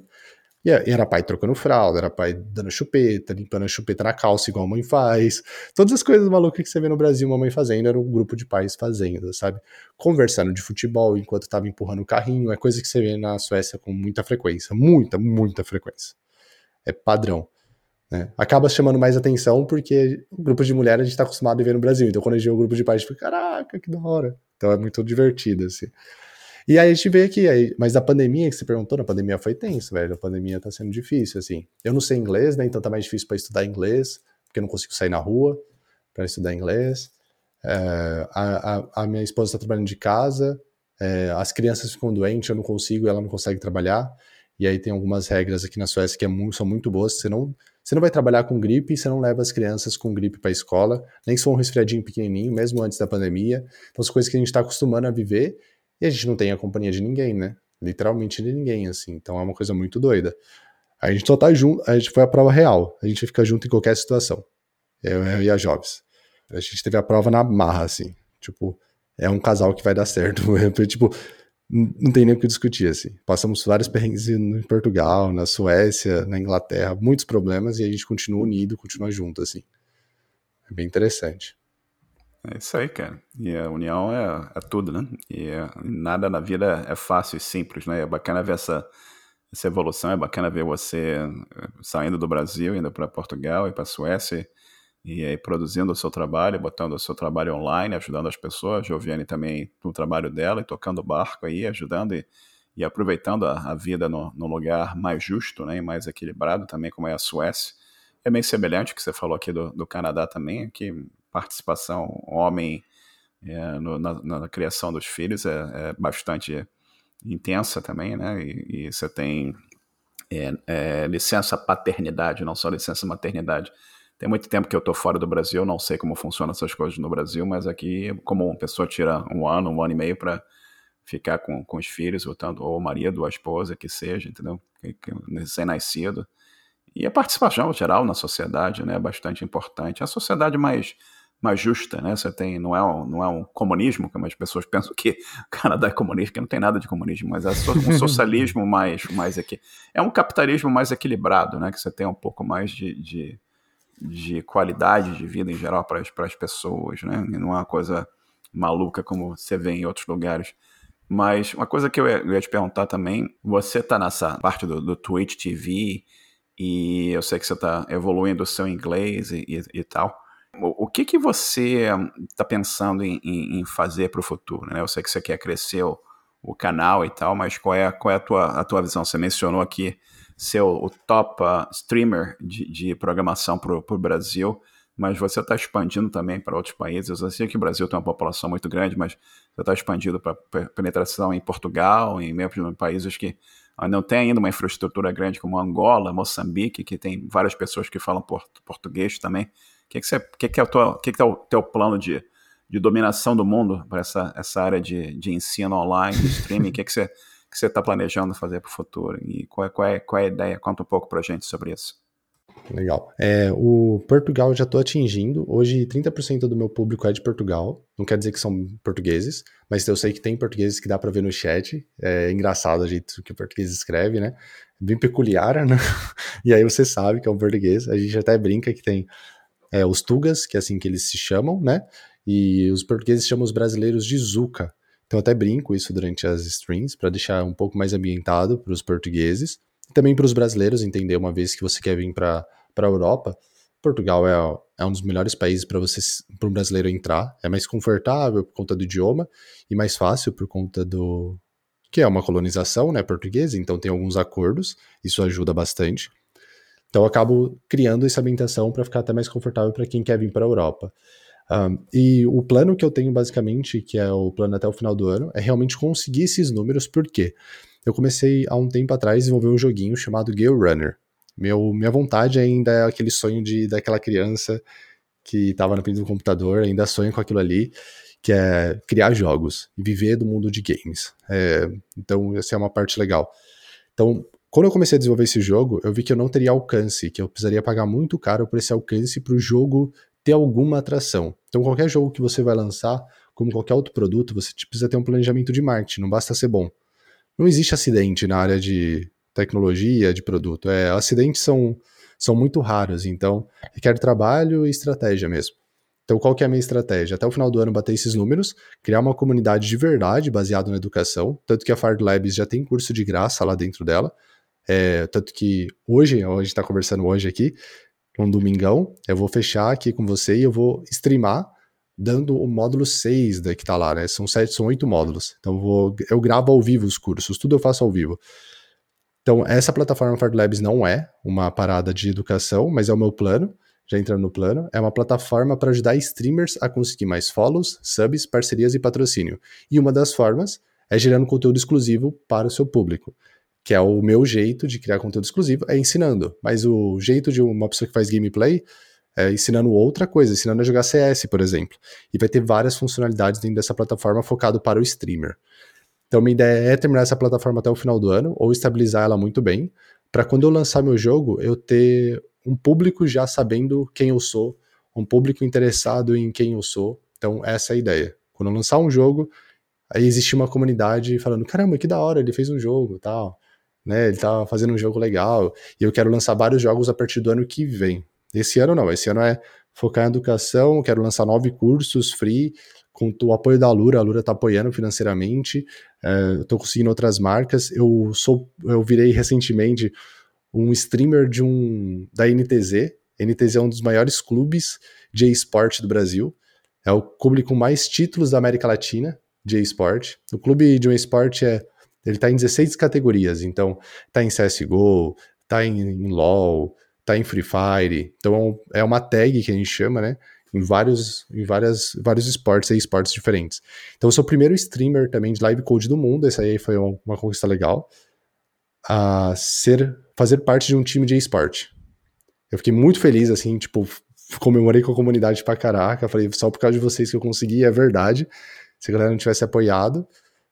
E era pai trocando fralda, era pai dando chupeta, limpando a chupeta na calça, igual a mãe faz. Todas as coisas malucas que você vê no Brasil, uma mãe fazendo, era um grupo de pais fazendo, sabe? Conversando de futebol enquanto tava empurrando o carrinho, é coisa que você vê na Suécia com muita frequência. Muita, muita frequência. É padrão. Né? Acaba chamando mais atenção porque o grupo de mulheres a gente tá acostumado a ver no Brasil. Então quando a gente vê o grupo de pais, a gente fica, caraca, que da hora. Então é muito divertido, assim. E aí a gente vê aqui, aí, mas a pandemia que você perguntou, na pandemia foi tenso, velho. A pandemia tá sendo difícil, assim. Eu não sei inglês, né? Então tá mais difícil para estudar inglês, porque eu não consigo sair na rua para estudar inglês. É, a, a, a, minha esposa está trabalhando de casa, é, as crianças ficam doentes, eu não consigo, ela não consegue trabalhar. E aí tem algumas regras aqui na Suécia que é muito, são muito boas. Você não, você não vai trabalhar com gripe, você não leva as crianças com gripe para a escola, nem se for um resfriadinho pequenininho, mesmo antes da pandemia. Então, são coisas que a gente está acostumando a viver e a gente não tem a companhia de ninguém, né? Literalmente de ninguém, assim. Então é uma coisa muito doida. A gente só tá junto, a gente foi a prova real. A gente fica junto em qualquer situação. Eu, eu e a Jobs. A gente teve a prova na marra, assim. Tipo, é um casal que vai dar certo. tipo, não tem nem o que discutir, assim. Passamos vários perrengues em Portugal, na Suécia, na Inglaterra, muitos problemas e a gente continua unido, continua junto, assim. É bem interessante.
É isso aí, cara. E a união é, é tudo, né? E é, nada na vida é fácil e simples, né? É bacana ver essa, essa evolução, é bacana ver você eh, saindo do Brasil, indo para Portugal e para Suécia e aí produzindo o seu trabalho, botando o seu trabalho online, ajudando as pessoas. Joviane também no trabalho dela e tocando o barco aí, ajudando e, e aproveitando a, a vida no, no, lugar mais justo, né? E mais equilibrado também, como é a Suécia. É meio semelhante ao que você falou aqui do, do Canadá também, que participação homem é, no, na, na, criação dos filhos é, é, bastante intensa também, né? E, e você tem é, é, licença paternidade, não só licença maternidade. Tem muito tempo que eu estou fora do Brasil, não sei como funcionam essas coisas no Brasil, mas aqui, como uma pessoa tira um ano, um ano e meio para ficar com, com os filhos, voltando, ou o marido, ou a esposa, que seja, entendeu? Recém-nascido. E a participação geral na sociedade né, é bastante importante. A sociedade mais mais justa, né? Você tem, não é um, não é um comunismo, como as pessoas pensam que o Canadá é comunista, que não tem nada de comunismo, mas é um socialismo mais, mais aqui. É um capitalismo mais equilibrado, né? Que você tem um pouco mais de, de, de qualidade de vida em geral para as pessoas, né? E não é uma coisa maluca como você vê em outros lugares. Mas uma coisa que eu ia, eu ia te perguntar também, você está nessa parte do, do Twitch TV e eu sei que você está evoluindo o seu inglês e, e, e tal. O, que, que você está pensando em, em, em fazer para o futuro? Né? Eu sei que você quer crescer o, o, canal e tal, mas qual é, qual é a, tua, a tua visão? Você mencionou aqui ser o, o top uh, streamer de, de programação para o Brasil, mas você está expandindo também para outros países. Eu sei que o Brasil tem uma população muito grande, mas você está expandindo para penetração em Portugal, em mesmo países que não tem ainda uma infraestrutura grande como Angola, Moçambique, que tem várias pessoas que falam português também que, que, você, que, que é o teu, que, que é o teu plano de, de dominação do mundo para essa, essa área de, de ensino online, de streaming? O que, que você que você está planejando fazer para o futuro? E qual é, qual, é, qual é a ideia? Conta um pouco para a gente sobre isso.
Legal. É, o Portugal eu já estou atingindo. Hoje, 30% do meu público é de Portugal. Não quer dizer que são portugueses, mas eu sei que tem portugueses que dá para ver no chat. É engraçado o jeito que o português escreve, né? Bem peculiar, né? E aí você sabe que é um português. A gente até brinca que tem é, os Tugas, que é assim que eles se chamam, né? E os portugueses chamam os brasileiros de Zuca. Então até brinco isso durante as streams para deixar um pouco mais ambientado para os portugueses e também para os brasileiros entender uma vez que você quer vir para a Europa. Portugal é, é um dos melhores países para você para um brasileiro entrar. É mais confortável por conta do idioma e mais fácil por conta do que é uma colonização, né, portuguesa. Então tem alguns acordos. Isso ajuda bastante. Então eu acabo criando essa ambientação para ficar até mais confortável para quem quer vir para a Europa. Um, e o plano que eu tenho basicamente, que é o plano até o final do ano, é realmente conseguir esses números, porque eu comecei há um tempo atrás a desenvolver um joguinho chamado Gale Runner. Meu, minha vontade ainda é aquele sonho de daquela criança que estava na frente do computador, ainda sonho com aquilo ali, que é criar jogos e viver do mundo de games. É, então, essa é uma parte legal. Então, quando eu comecei a desenvolver esse jogo, eu vi que eu não teria alcance, que eu precisaria pagar muito caro por esse alcance para o jogo ter alguma atração. Então, qualquer jogo que você vai lançar, como qualquer outro produto, você precisa ter um planejamento de marketing, não basta ser bom. Não existe acidente na área de tecnologia, de produto. É, acidentes são, são muito raros, então requer trabalho e estratégia mesmo. Então, qual que é a minha estratégia? Até o final do ano bater esses números, criar uma comunidade de verdade baseada na educação, tanto que a Fard Labs já tem curso de graça lá dentro dela, é, tanto que hoje, a gente está conversando hoje aqui, um domingão, eu vou fechar aqui com você e eu vou streamar dando o módulo 6 da que tá lá, né? São sete, são oito módulos. Então eu, vou, eu gravo ao vivo os cursos, tudo eu faço ao vivo. Então, essa plataforma Fard Labs não é uma parada de educação, mas é o meu plano, já entrando no plano. É uma plataforma para ajudar streamers a conseguir mais follows, subs, parcerias e patrocínio. E uma das formas é gerando conteúdo exclusivo para o seu público que é o meu jeito de criar conteúdo exclusivo, é ensinando. Mas o jeito de uma pessoa que faz gameplay é ensinando outra coisa, ensinando a jogar CS, por exemplo. E vai ter várias funcionalidades dentro dessa plataforma focado para o streamer. Então, minha ideia é terminar essa plataforma até o final do ano, ou estabilizar ela muito bem, para quando eu lançar meu jogo, eu ter um público já sabendo quem eu sou, um público interessado em quem eu sou. Então, essa é a ideia. Quando eu lançar um jogo, aí existe uma comunidade falando: caramba, que da hora, ele fez um jogo tal né? Ele tá fazendo um jogo legal e eu quero lançar vários jogos a partir do ano que vem. Esse ano não, esse ano é focar em educação, quero lançar nove cursos free com o apoio da Lura, a Lura tá apoiando financeiramente, é, tô conseguindo outras marcas, eu sou, eu virei recentemente um streamer de um da NTZ, NTZ é um dos maiores clubes de esporte do Brasil, é o clube com mais títulos da América Latina de esporte. O clube de um esporte é ele está em 16 categorias, então está em CSGO, está em, em LoL, está em Free Fire. Então é uma tag que a gente chama, né? Em vários, em várias, vários esportes e esportes diferentes. Então eu sou o primeiro streamer também de live code do mundo, essa aí foi uma, uma conquista legal, a ser, fazer parte de um time de esporte. Eu fiquei muito feliz, assim, tipo, comemorei com a comunidade pra caraca, falei, só por causa de vocês que eu consegui, é verdade. Se a galera não tivesse apoiado,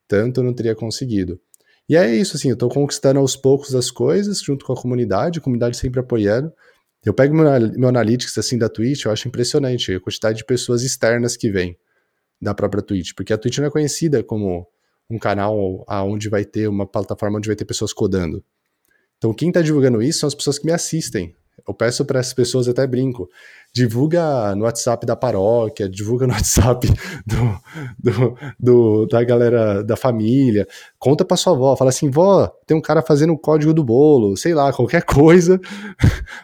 tanto eu não teria conseguido. E é isso, assim, eu tô conquistando aos poucos as coisas, junto com a comunidade, a comunidade sempre apoiando. Eu pego meu, meu analytics, assim, da Twitch, eu acho impressionante a quantidade de pessoas externas que vem da própria Twitch, porque a Twitch não é conhecida como um canal aonde vai ter uma plataforma onde vai ter pessoas codando. Então, quem está divulgando isso são as pessoas que me assistem. Eu peço para as pessoas, até brinco, divulga no WhatsApp da paróquia, divulga no WhatsApp do, do, do da galera da família, conta para sua avó, fala assim, vó, tem um cara fazendo o código do bolo, sei lá, qualquer coisa,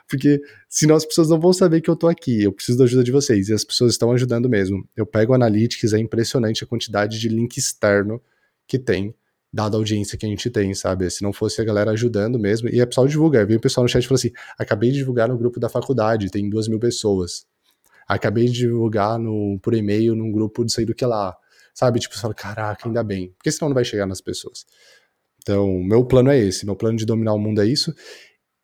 porque senão as pessoas não vão saber que eu tô aqui, eu preciso da ajuda de vocês, e as pessoas estão ajudando mesmo. Eu pego Analytics, é impressionante a quantidade de link externo que tem dada a audiência que a gente tem, sabe? Se não fosse a galera ajudando mesmo, e a pessoal divulga, vem o pessoal no chat e fala assim, acabei de divulgar no grupo da faculdade, tem duas mil pessoas. Acabei de divulgar no, por e-mail num grupo de sei do que lá. Sabe? Tipo, você fala, caraca, ainda bem. Porque senão não vai chegar nas pessoas. Então, meu plano é esse, meu plano de dominar o mundo é isso.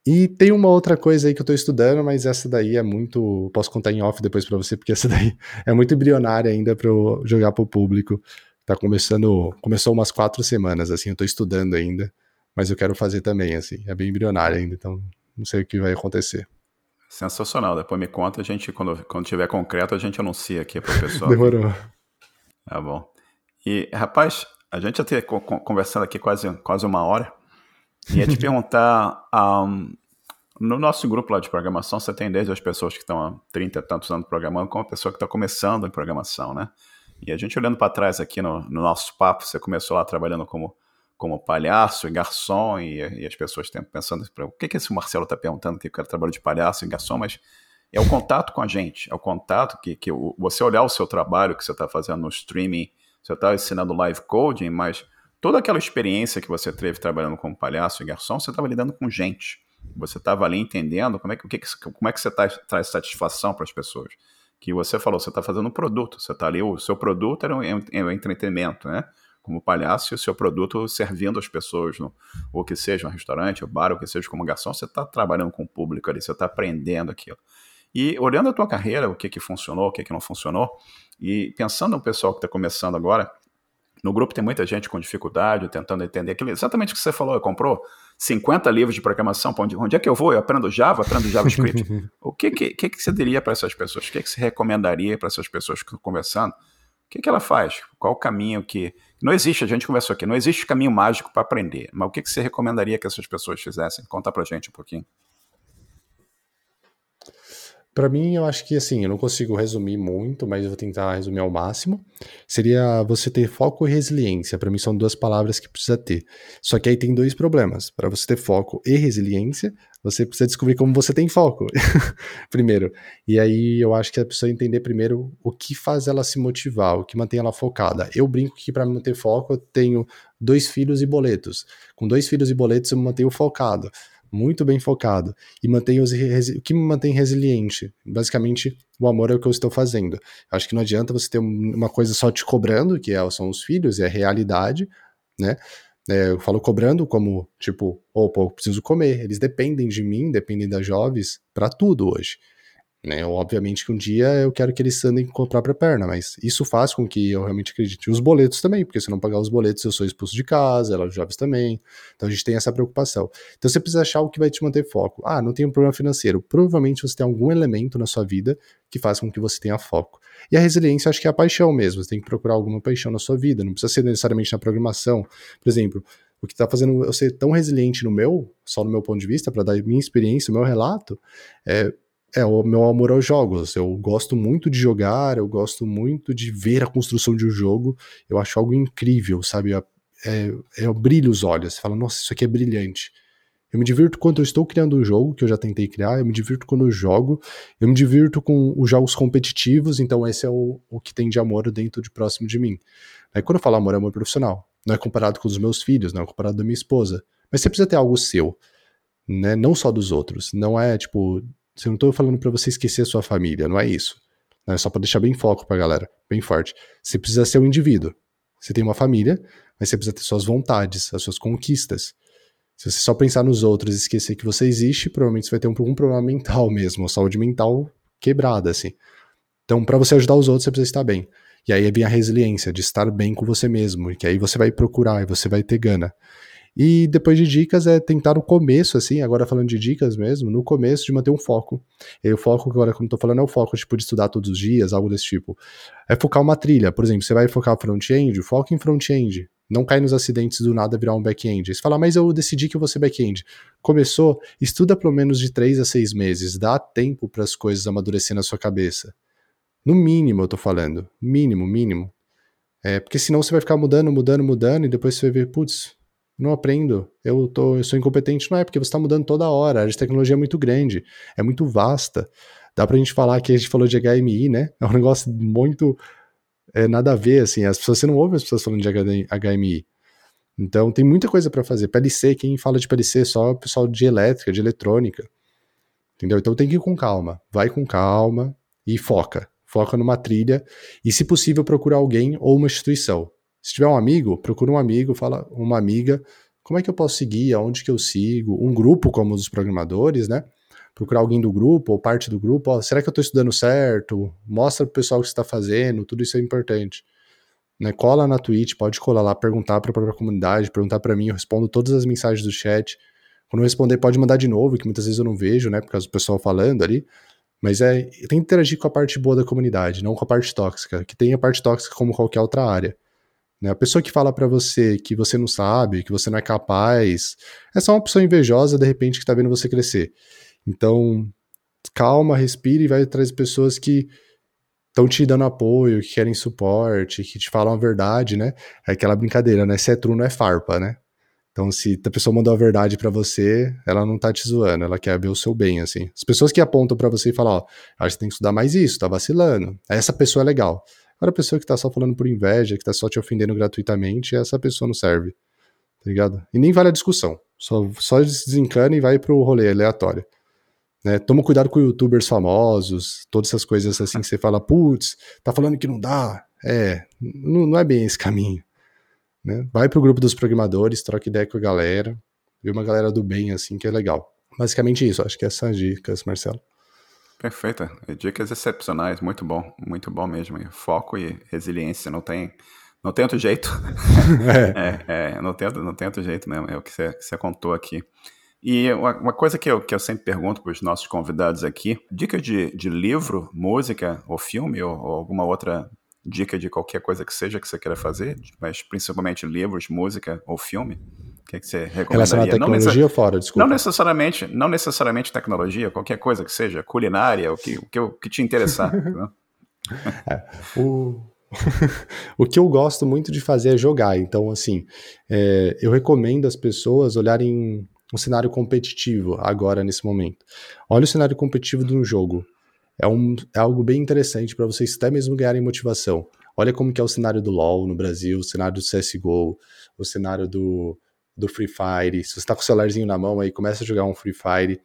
E tem uma outra coisa aí que eu tô estudando, mas essa daí é muito. Posso contar em off depois para você, porque essa daí é muito embrionária ainda para eu jogar pro público. Tá começando, começou umas quatro semanas, assim, eu tô estudando ainda, mas eu quero fazer também, assim, é bem embrionário ainda, então não sei o que vai acontecer.
Sensacional, depois me conta, a gente, quando, quando tiver concreto, a gente anuncia aqui pro pessoal.
Demorou.
Tá bom. E, rapaz, a gente já ter conversando aqui quase, quase uma hora, ia te perguntar, um, no nosso grupo lá de programação, você tem desde as pessoas que estão há 30 e tantos anos programando, como a pessoa que está começando em programação, né? E a gente olhando para trás aqui no, no, nosso papo, você começou lá trabalhando como, como palhaço e garçom, e, e as pessoas estão pensando, o que, que esse Marcelo está perguntando, que o cara trabalha de palhaço e garçom, mas é o contato com a gente, é o contato que, que você olhar o seu trabalho que você está fazendo no streaming, você está ensinando live coding, mas toda aquela experiência que você teve trabalhando como palhaço e garçom, você estava lidando com gente. Você estava ali entendendo como é que, o que, como é que você tá, traz satisfação para as pessoas que você falou, você está fazendo um produto, você está ali, o seu produto era um, é um entretenimento, né? Como palhaço, e o seu produto servindo as pessoas, no, ou que seja um restaurante, um bar, ou que seja como garçom, você está trabalhando com o público ali, você está aprendendo aquilo. E olhando a tua carreira, o que que funcionou, o que que não funcionou, e pensando no pessoal que está começando agora, no grupo tem muita gente com dificuldade, tentando entender aquilo, exatamente o que você falou, comprou 50 livros de programação, onde, onde é que eu vou? Eu aprendo Java, aprendo JavaScript. o que, que, que, que você diria para essas pessoas? O que, que você recomendaria para essas pessoas que estão conversando? O que, que ela faz? Qual o caminho que. Não existe, a gente conversou aqui, não existe caminho mágico para aprender. Mas o que, que você recomendaria que essas pessoas fizessem? Conta para gente um pouquinho.
Para mim, eu acho que assim, eu não consigo resumir muito, mas eu vou tentar resumir ao máximo. Seria você ter foco e resiliência. Para mim, são duas palavras que precisa ter. Só que aí tem dois problemas. Para você ter foco e resiliência, você precisa descobrir como você tem foco, primeiro. E aí eu acho que a pessoa entender primeiro o que faz ela se motivar, o que mantém ela focada. Eu brinco que para manter foco, eu tenho dois filhos e boletos. Com dois filhos e boletos, eu me mantenho focado muito bem focado e mantém o que me mantém resiliente. Basicamente, o amor é o que eu estou fazendo. Acho que não adianta você ter uma coisa só te cobrando, que é, são os filhos, é a realidade, né? É, eu falo cobrando como, tipo, opa, eu preciso comer. Eles dependem de mim, dependem das jovens para tudo hoje. Né? Obviamente que um dia eu quero que eles andem com a própria perna, mas isso faz com que eu realmente acredite. E os boletos também, porque se não pagar os boletos eu sou expulso de casa, ela jovens também. Então a gente tem essa preocupação. Então você precisa achar o que vai te manter foco. Ah, não tem um problema financeiro. Provavelmente você tem algum elemento na sua vida que faz com que você tenha foco. E a resiliência acho que é a paixão mesmo. Você tem que procurar alguma paixão na sua vida. Não precisa ser necessariamente na programação. Por exemplo, o que está fazendo eu ser tão resiliente no meu, só no meu ponto de vista, para dar minha experiência, o meu relato, é é o meu amor aos jogos. Eu gosto muito de jogar, eu gosto muito de ver a construção de um jogo. Eu acho algo incrível, sabe? É, é, eu brilho os olhos. Você fala, nossa, isso aqui é brilhante. Eu me divirto quando eu estou criando um jogo que eu já tentei criar, eu me divirto quando eu jogo, eu me divirto com os jogos competitivos, então esse é o, o que tem de amor dentro de próximo de mim. Aí quando eu falo amor, é amor profissional. Não é comparado com os meus filhos, não é comparado da minha esposa. Mas você precisa ter algo seu, né? Não só dos outros. Não é tipo, eu não estou falando para você esquecer a sua família, não é isso. É só para deixar bem foco pra galera, bem forte. Você precisa ser um indivíduo. Você tem uma família, mas você precisa ter suas vontades, as suas conquistas. Se você só pensar nos outros e esquecer que você existe, provavelmente você vai ter um, um problema mental mesmo, saúde mental quebrada, assim. Então, para você ajudar os outros, você precisa estar bem. E aí vem a resiliência de estar bem com você mesmo, que aí você vai procurar e você vai ter gana. E depois de dicas é tentar no começo, assim, agora falando de dicas mesmo, no começo de manter um foco. E o foco, agora como eu tô falando, é o foco, tipo, de estudar todos os dias, algo desse tipo. É focar uma trilha. Por exemplo, você vai focar front-end, foca em front-end. Não cai nos acidentes do nada virar um back-end. Você fala, mas eu decidi que eu vou ser back-end. Começou, estuda pelo menos de 3 a 6 meses. Dá tempo para as coisas amadurecer na sua cabeça. No mínimo, eu tô falando. Mínimo, mínimo. É, porque senão você vai ficar mudando, mudando, mudando, e depois você vai ver, putz, não aprendo, eu, tô, eu sou incompetente. Não é, porque você está mudando toda hora, a área de tecnologia é muito grande, é muito vasta. Dá para a gente falar que a gente falou de HMI, né? É um negócio muito é, nada a ver, assim. As pessoas, você não ouve as pessoas falando de HMI. Então tem muita coisa para fazer. PLC, quem fala de PLC? Só o pessoal de elétrica, de eletrônica. Entendeu? Então tem que ir com calma. Vai com calma e foca. Foca numa trilha e, se possível, procura alguém ou uma instituição. Se tiver um amigo, procura um amigo, fala uma amiga, como é que eu posso seguir, aonde que eu sigo, um grupo como os programadores, né? Procurar alguém do grupo ou parte do grupo, ó, será que eu estou estudando certo? Mostra pro pessoal o que você está fazendo, tudo isso é importante. Né? Cola na Twitch, pode colar lá, perguntar para a própria comunidade, perguntar para mim, eu respondo todas as mensagens do chat. Quando eu responder, pode mandar de novo, que muitas vezes eu não vejo, né, por causa do pessoal falando ali. Mas é, tem que interagir com a parte boa da comunidade, não com a parte tóxica, que tem a parte tóxica como qualquer outra área. Né? A pessoa que fala para você que você não sabe, que você não é capaz, é só uma pessoa invejosa, de repente, que tá vendo você crescer. Então, calma, respire e vai atrás de pessoas que estão te dando apoio, que querem suporte, que te falam a verdade, né? É aquela brincadeira, né? Se é true, não é farpa, né? Então, se a pessoa mandou a verdade para você, ela não tá te zoando, ela quer ver o seu bem, assim. As pessoas que apontam para você e falam, ó, acho que tem que estudar mais isso, tá vacilando. Essa pessoa é legal. Agora a pessoa que tá só falando por inveja, que tá só te ofendendo gratuitamente, essa pessoa não serve. Tá ligado? E nem vale a discussão. Só, só desencana e vai pro rolê aleatório. Né? Toma cuidado com youtubers famosos, todas essas coisas assim que você fala, putz, tá falando que não dá. É, não, não é bem esse caminho. Né? Vai pro grupo dos programadores, troca ideia com a galera, vê uma galera do bem assim que é legal. Basicamente isso, acho que essas são as dicas, Marcelo.
Perfeita. Dicas excepcionais, muito bom, muito bom mesmo. Foco e resiliência, não tem, Não tem outro jeito. é. é, é, não, tem, não tem outro jeito mesmo, é o que você, que você contou aqui. E uma, uma, coisa que eu, que eu sempre pergunto para os nossos convidados aqui: dica de, de livro, música ou filme ou, ou, alguma outra dica de qualquer coisa que seja que você queira fazer, mas principalmente livros, música ou filme? O que, é que você recomendaria?
Relacionado à tecnologia ou fora, desculpa?
Não necessariamente, não necessariamente tecnologia, qualquer coisa que seja, culinária, o que, o que, o que te interessar.
é, o, o que eu gosto muito de fazer é jogar. Então, assim, é, eu recomendo as pessoas olharem um cenário competitivo agora, nesse momento. Olha o cenário competitivo de um jogo. É, um, é algo bem interessante para vocês até mesmo ganharem motivação. Olha como que é o cenário do LoL no Brasil, o cenário do CSGO, o cenário do, do Free Fire. Se você está com o celularzinho na mão aí, começa a jogar um Free Fire.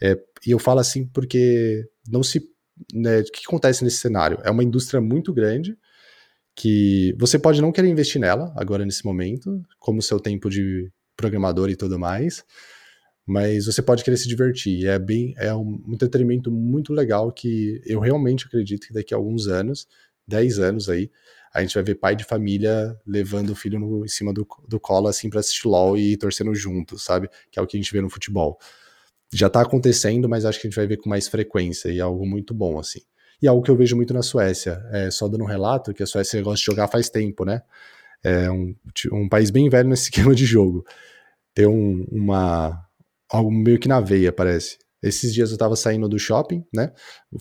É, e eu falo assim porque não se... Né, o que acontece nesse cenário? É uma indústria muito grande, que você pode não querer investir nela agora nesse momento, como seu tempo de programador e tudo mais, mas você pode querer se divertir. É bem, é um entretenimento muito legal que eu realmente acredito que daqui a alguns anos, 10 anos aí, a gente vai ver pai de família levando o filho no, em cima do, do colo assim para assistir LOL e torcendo junto, sabe? Que é o que a gente vê no futebol. Já tá acontecendo, mas acho que a gente vai ver com mais frequência e é algo muito bom assim. E é algo que eu vejo muito na Suécia. É, só dando um relato que a Suécia gosta de jogar faz tempo, né? É um, um país bem velho nesse esquema de jogo. Tem um, uma. algo meio que na veia, parece. Esses dias eu tava saindo do shopping, né?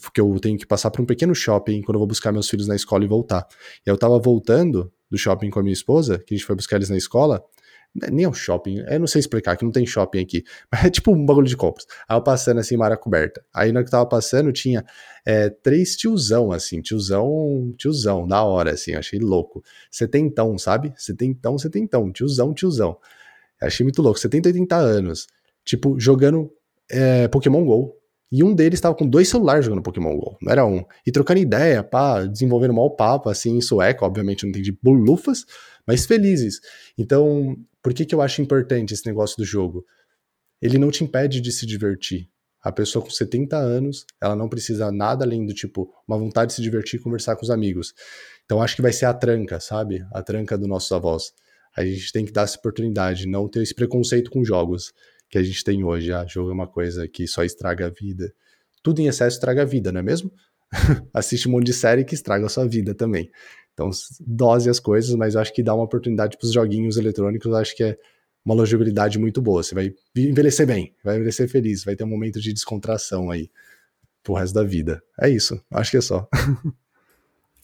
Porque eu tenho que passar por um pequeno shopping quando eu vou buscar meus filhos na escola e voltar. E eu tava voltando do shopping com a minha esposa, que a gente foi buscar eles na escola, é nem é um shopping, eu não sei explicar, que não tem shopping aqui, mas é tipo um bagulho de compras. Aí eu passando assim, mara coberta. Aí na hora que tava passando, tinha é, três tiozão, assim, tiozão, tiozão, da hora, assim, eu achei louco. Setentão, sabe? Setentão, setentão, tiozão, tiozão. Eu achei muito louco, 70, 80 anos, tipo, jogando é, Pokémon GO. E um deles estava com dois celulares jogando Pokémon GO, não era um. E trocando ideia, pá, desenvolvendo mal papo, assim, em sueco, obviamente não entendi bolufas, mas felizes. Então, por que, que eu acho importante esse negócio do jogo? Ele não te impede de se divertir. A pessoa com 70 anos, ela não precisa nada além do tipo, uma vontade de se divertir e conversar com os amigos. Então acho que vai ser a tranca, sabe? A tranca dos nossos avós. A gente tem que dar essa oportunidade, não ter esse preconceito com jogos que a gente tem hoje. Ah, jogo é uma coisa que só estraga a vida. Tudo em excesso estraga a vida, não é mesmo? Assiste um monte de série que estraga a sua vida também. Então, dose as coisas, mas eu acho que dá uma oportunidade para os joguinhos eletrônicos, eu acho que é uma longevidade muito boa. Você vai envelhecer bem, vai envelhecer feliz, vai ter um momento de descontração aí pro resto da vida. É isso, acho que é só.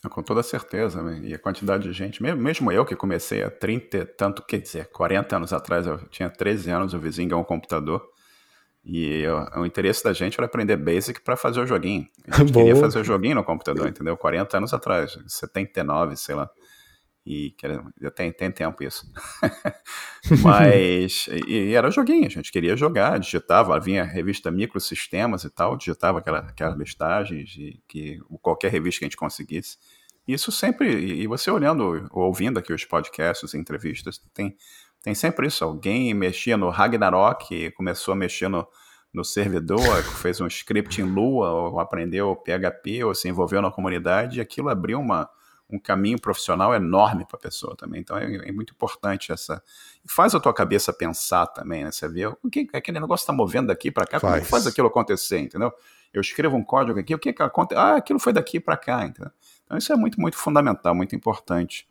Com toda certeza, né? e a quantidade de gente, mesmo eu que comecei há 30, tanto, quer dizer, 40 anos atrás, eu tinha 13 anos, o vizinho ganhou um computador, e eu, o interesse da gente era aprender Basic para fazer o joguinho. A gente queria fazer o joguinho no computador, entendeu? 40 anos atrás, 79, sei lá. E já tem, tem tempo isso. Mas, e, e, era joguinho, a gente queria jogar, digitava, vinha revista Microsistemas e tal, digitava aquela, aquelas listagens que qualquer revista que a gente conseguisse. Isso sempre, e você olhando ou ouvindo aqui os podcasts, entrevistas, tem tem sempre isso. Alguém mexia no Ragnarok, começou a mexer no, no servidor, fez um script em Lua, ou aprendeu PHP, ou se envolveu na comunidade, e aquilo abriu uma, um caminho profissional enorme para a pessoa também. Então é, é, muito importante essa. Faz a tua cabeça pensar também, né? Você vê o que aquele negócio está movendo daqui para cá, faz. como faz aquilo acontecer, entendeu? Eu escrevo um código aqui, o que, que acontece? Ah, aquilo foi daqui para cá, entendeu? Então isso é muito, muito fundamental, muito importante.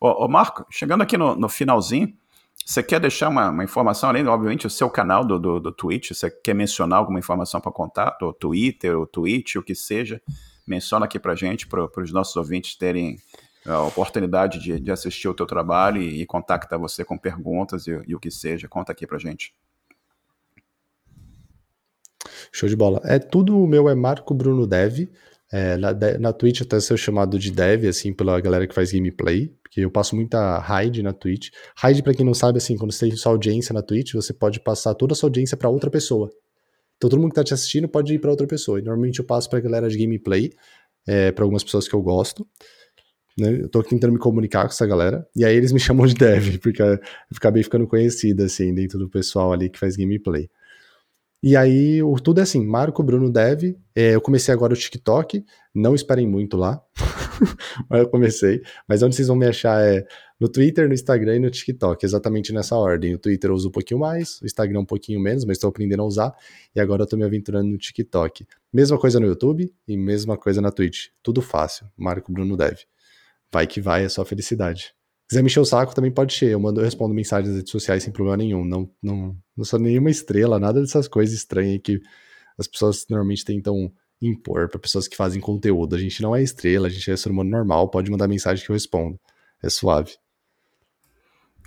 Ô, ô Marco, chegando aqui no, no finalzinho, você quer deixar uma, uma, informação, além, obviamente, o seu canal do, do, do Twitch? Você quer mencionar alguma informação para contato? Ou Twitter, ou Twitch, o que seja? Menciona aqui para gente, para os nossos ouvintes terem a oportunidade de, de assistir o teu trabalho e, e contactar você com perguntas e, e o que seja. Conta aqui para gente.
Show de bola. É tudo o meu é Marco Bruno Dev. É, na, na Twitch até ser chamado de Dev, assim, pela galera que faz gameplay porque eu passo muita raid na Twitch. Raid, para quem não sabe, assim, quando você tem sua audiência na Twitch, você pode passar toda a sua audiência para outra pessoa. Então todo mundo que tá te assistindo pode ir para outra pessoa. E normalmente eu passo pra galera de gameplay, é, para algumas pessoas que eu gosto. Né? Eu tô tentando me comunicar com essa galera. E aí eles me chamam de dev, porque eu acabei ficando conhecido, assim, dentro do pessoal ali que faz gameplay. E aí, o, tudo é assim, Marco Bruno Dev. É, eu comecei agora o TikTok, não esperem muito lá. mas eu comecei. Mas onde vocês vão me achar é no Twitter, no Instagram e no TikTok, exatamente nessa ordem. O Twitter eu uso um pouquinho mais, o Instagram um pouquinho menos, mas estou aprendendo a usar. E agora eu estou me aventurando no TikTok. Mesma coisa no YouTube e mesma coisa na Twitch. Tudo fácil. Marco Bruno Dev. Vai que vai, é só felicidade. Se quiser me encher o saco, também pode ser. Eu, mando, eu respondo mensagens nas redes sociais sem problema nenhum. Não, não, não sou nenhuma estrela, nada dessas coisas estranhas que as pessoas normalmente tentam impor para pessoas que fazem conteúdo. A gente não é estrela, a gente é ser humano normal, pode mandar mensagem que eu respondo. É suave.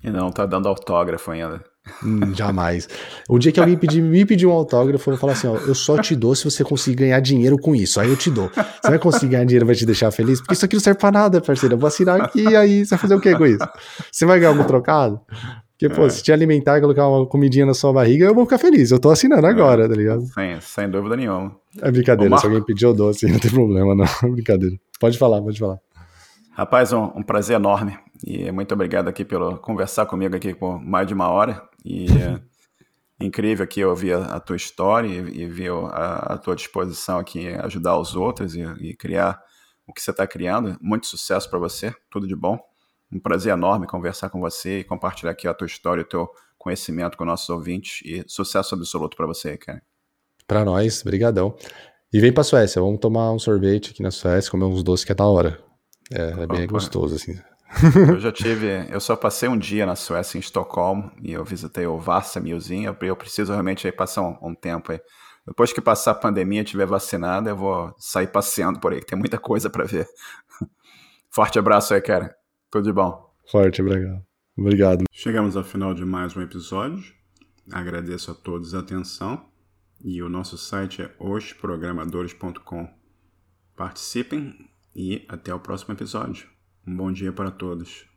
E não tá dando autógrafo ainda.
Hum, jamais. O dia que alguém pedir, me pedir um autógrafo, eu vou falar assim: ó, eu só te dou se você conseguir ganhar dinheiro com isso. Aí eu te dou. Você vai conseguir ganhar dinheiro, vai te deixar feliz? Porque isso aqui não serve pra nada, parceiro. Eu vou assinar aqui e aí você vai fazer o que com isso? Você vai ganhar algum trocado? Porque, pô, é. se te alimentar e colocar uma comidinha na sua barriga, eu vou ficar feliz. Eu tô assinando é. agora, tá ligado?
Sem, sem dúvida nenhuma.
É brincadeira, se alguém pedir, eu dou, assim, não tem problema, não. É brincadeira. Pode falar, pode falar.
Rapaz, um, um, prazer enorme. E muito obrigado aqui pelo conversar comigo aqui por mais de uma hora. E é incrível aqui ouvir a, a tua história e, e ver a, a, tua disposição aqui ajudar os outros e, e criar o que você está criando. Muito sucesso para você, tudo de bom. Um prazer enorme conversar com você e compartilhar aqui a tua história, o teu conhecimento com nossos ouvintes e sucesso absoluto para você, cara.
Para nós, brigadão. E vem para Suécia, vamos tomar um sorvete aqui na Suécia, comer uns doces que é da hora. É, é bem gostoso assim.
Eu já tive, eu só passei um dia na Suécia, em Estocolmo, e eu visitei o Vasa Museum. Eu, preciso realmente aí passar um, um tempo aí. Depois que passar a pandemia, tiver vacinado, eu vou sair passeando por aí, tem muita coisa para ver. Forte abraço aí, cara. Tudo de bom.
Forte, obrigado. Obrigado.
Chegamos ao final de mais um episódio. Agradeço a todos a atenção e o nosso site é hosprogramadores.com. Participem e até o próximo episódio. Um bom dia para todos.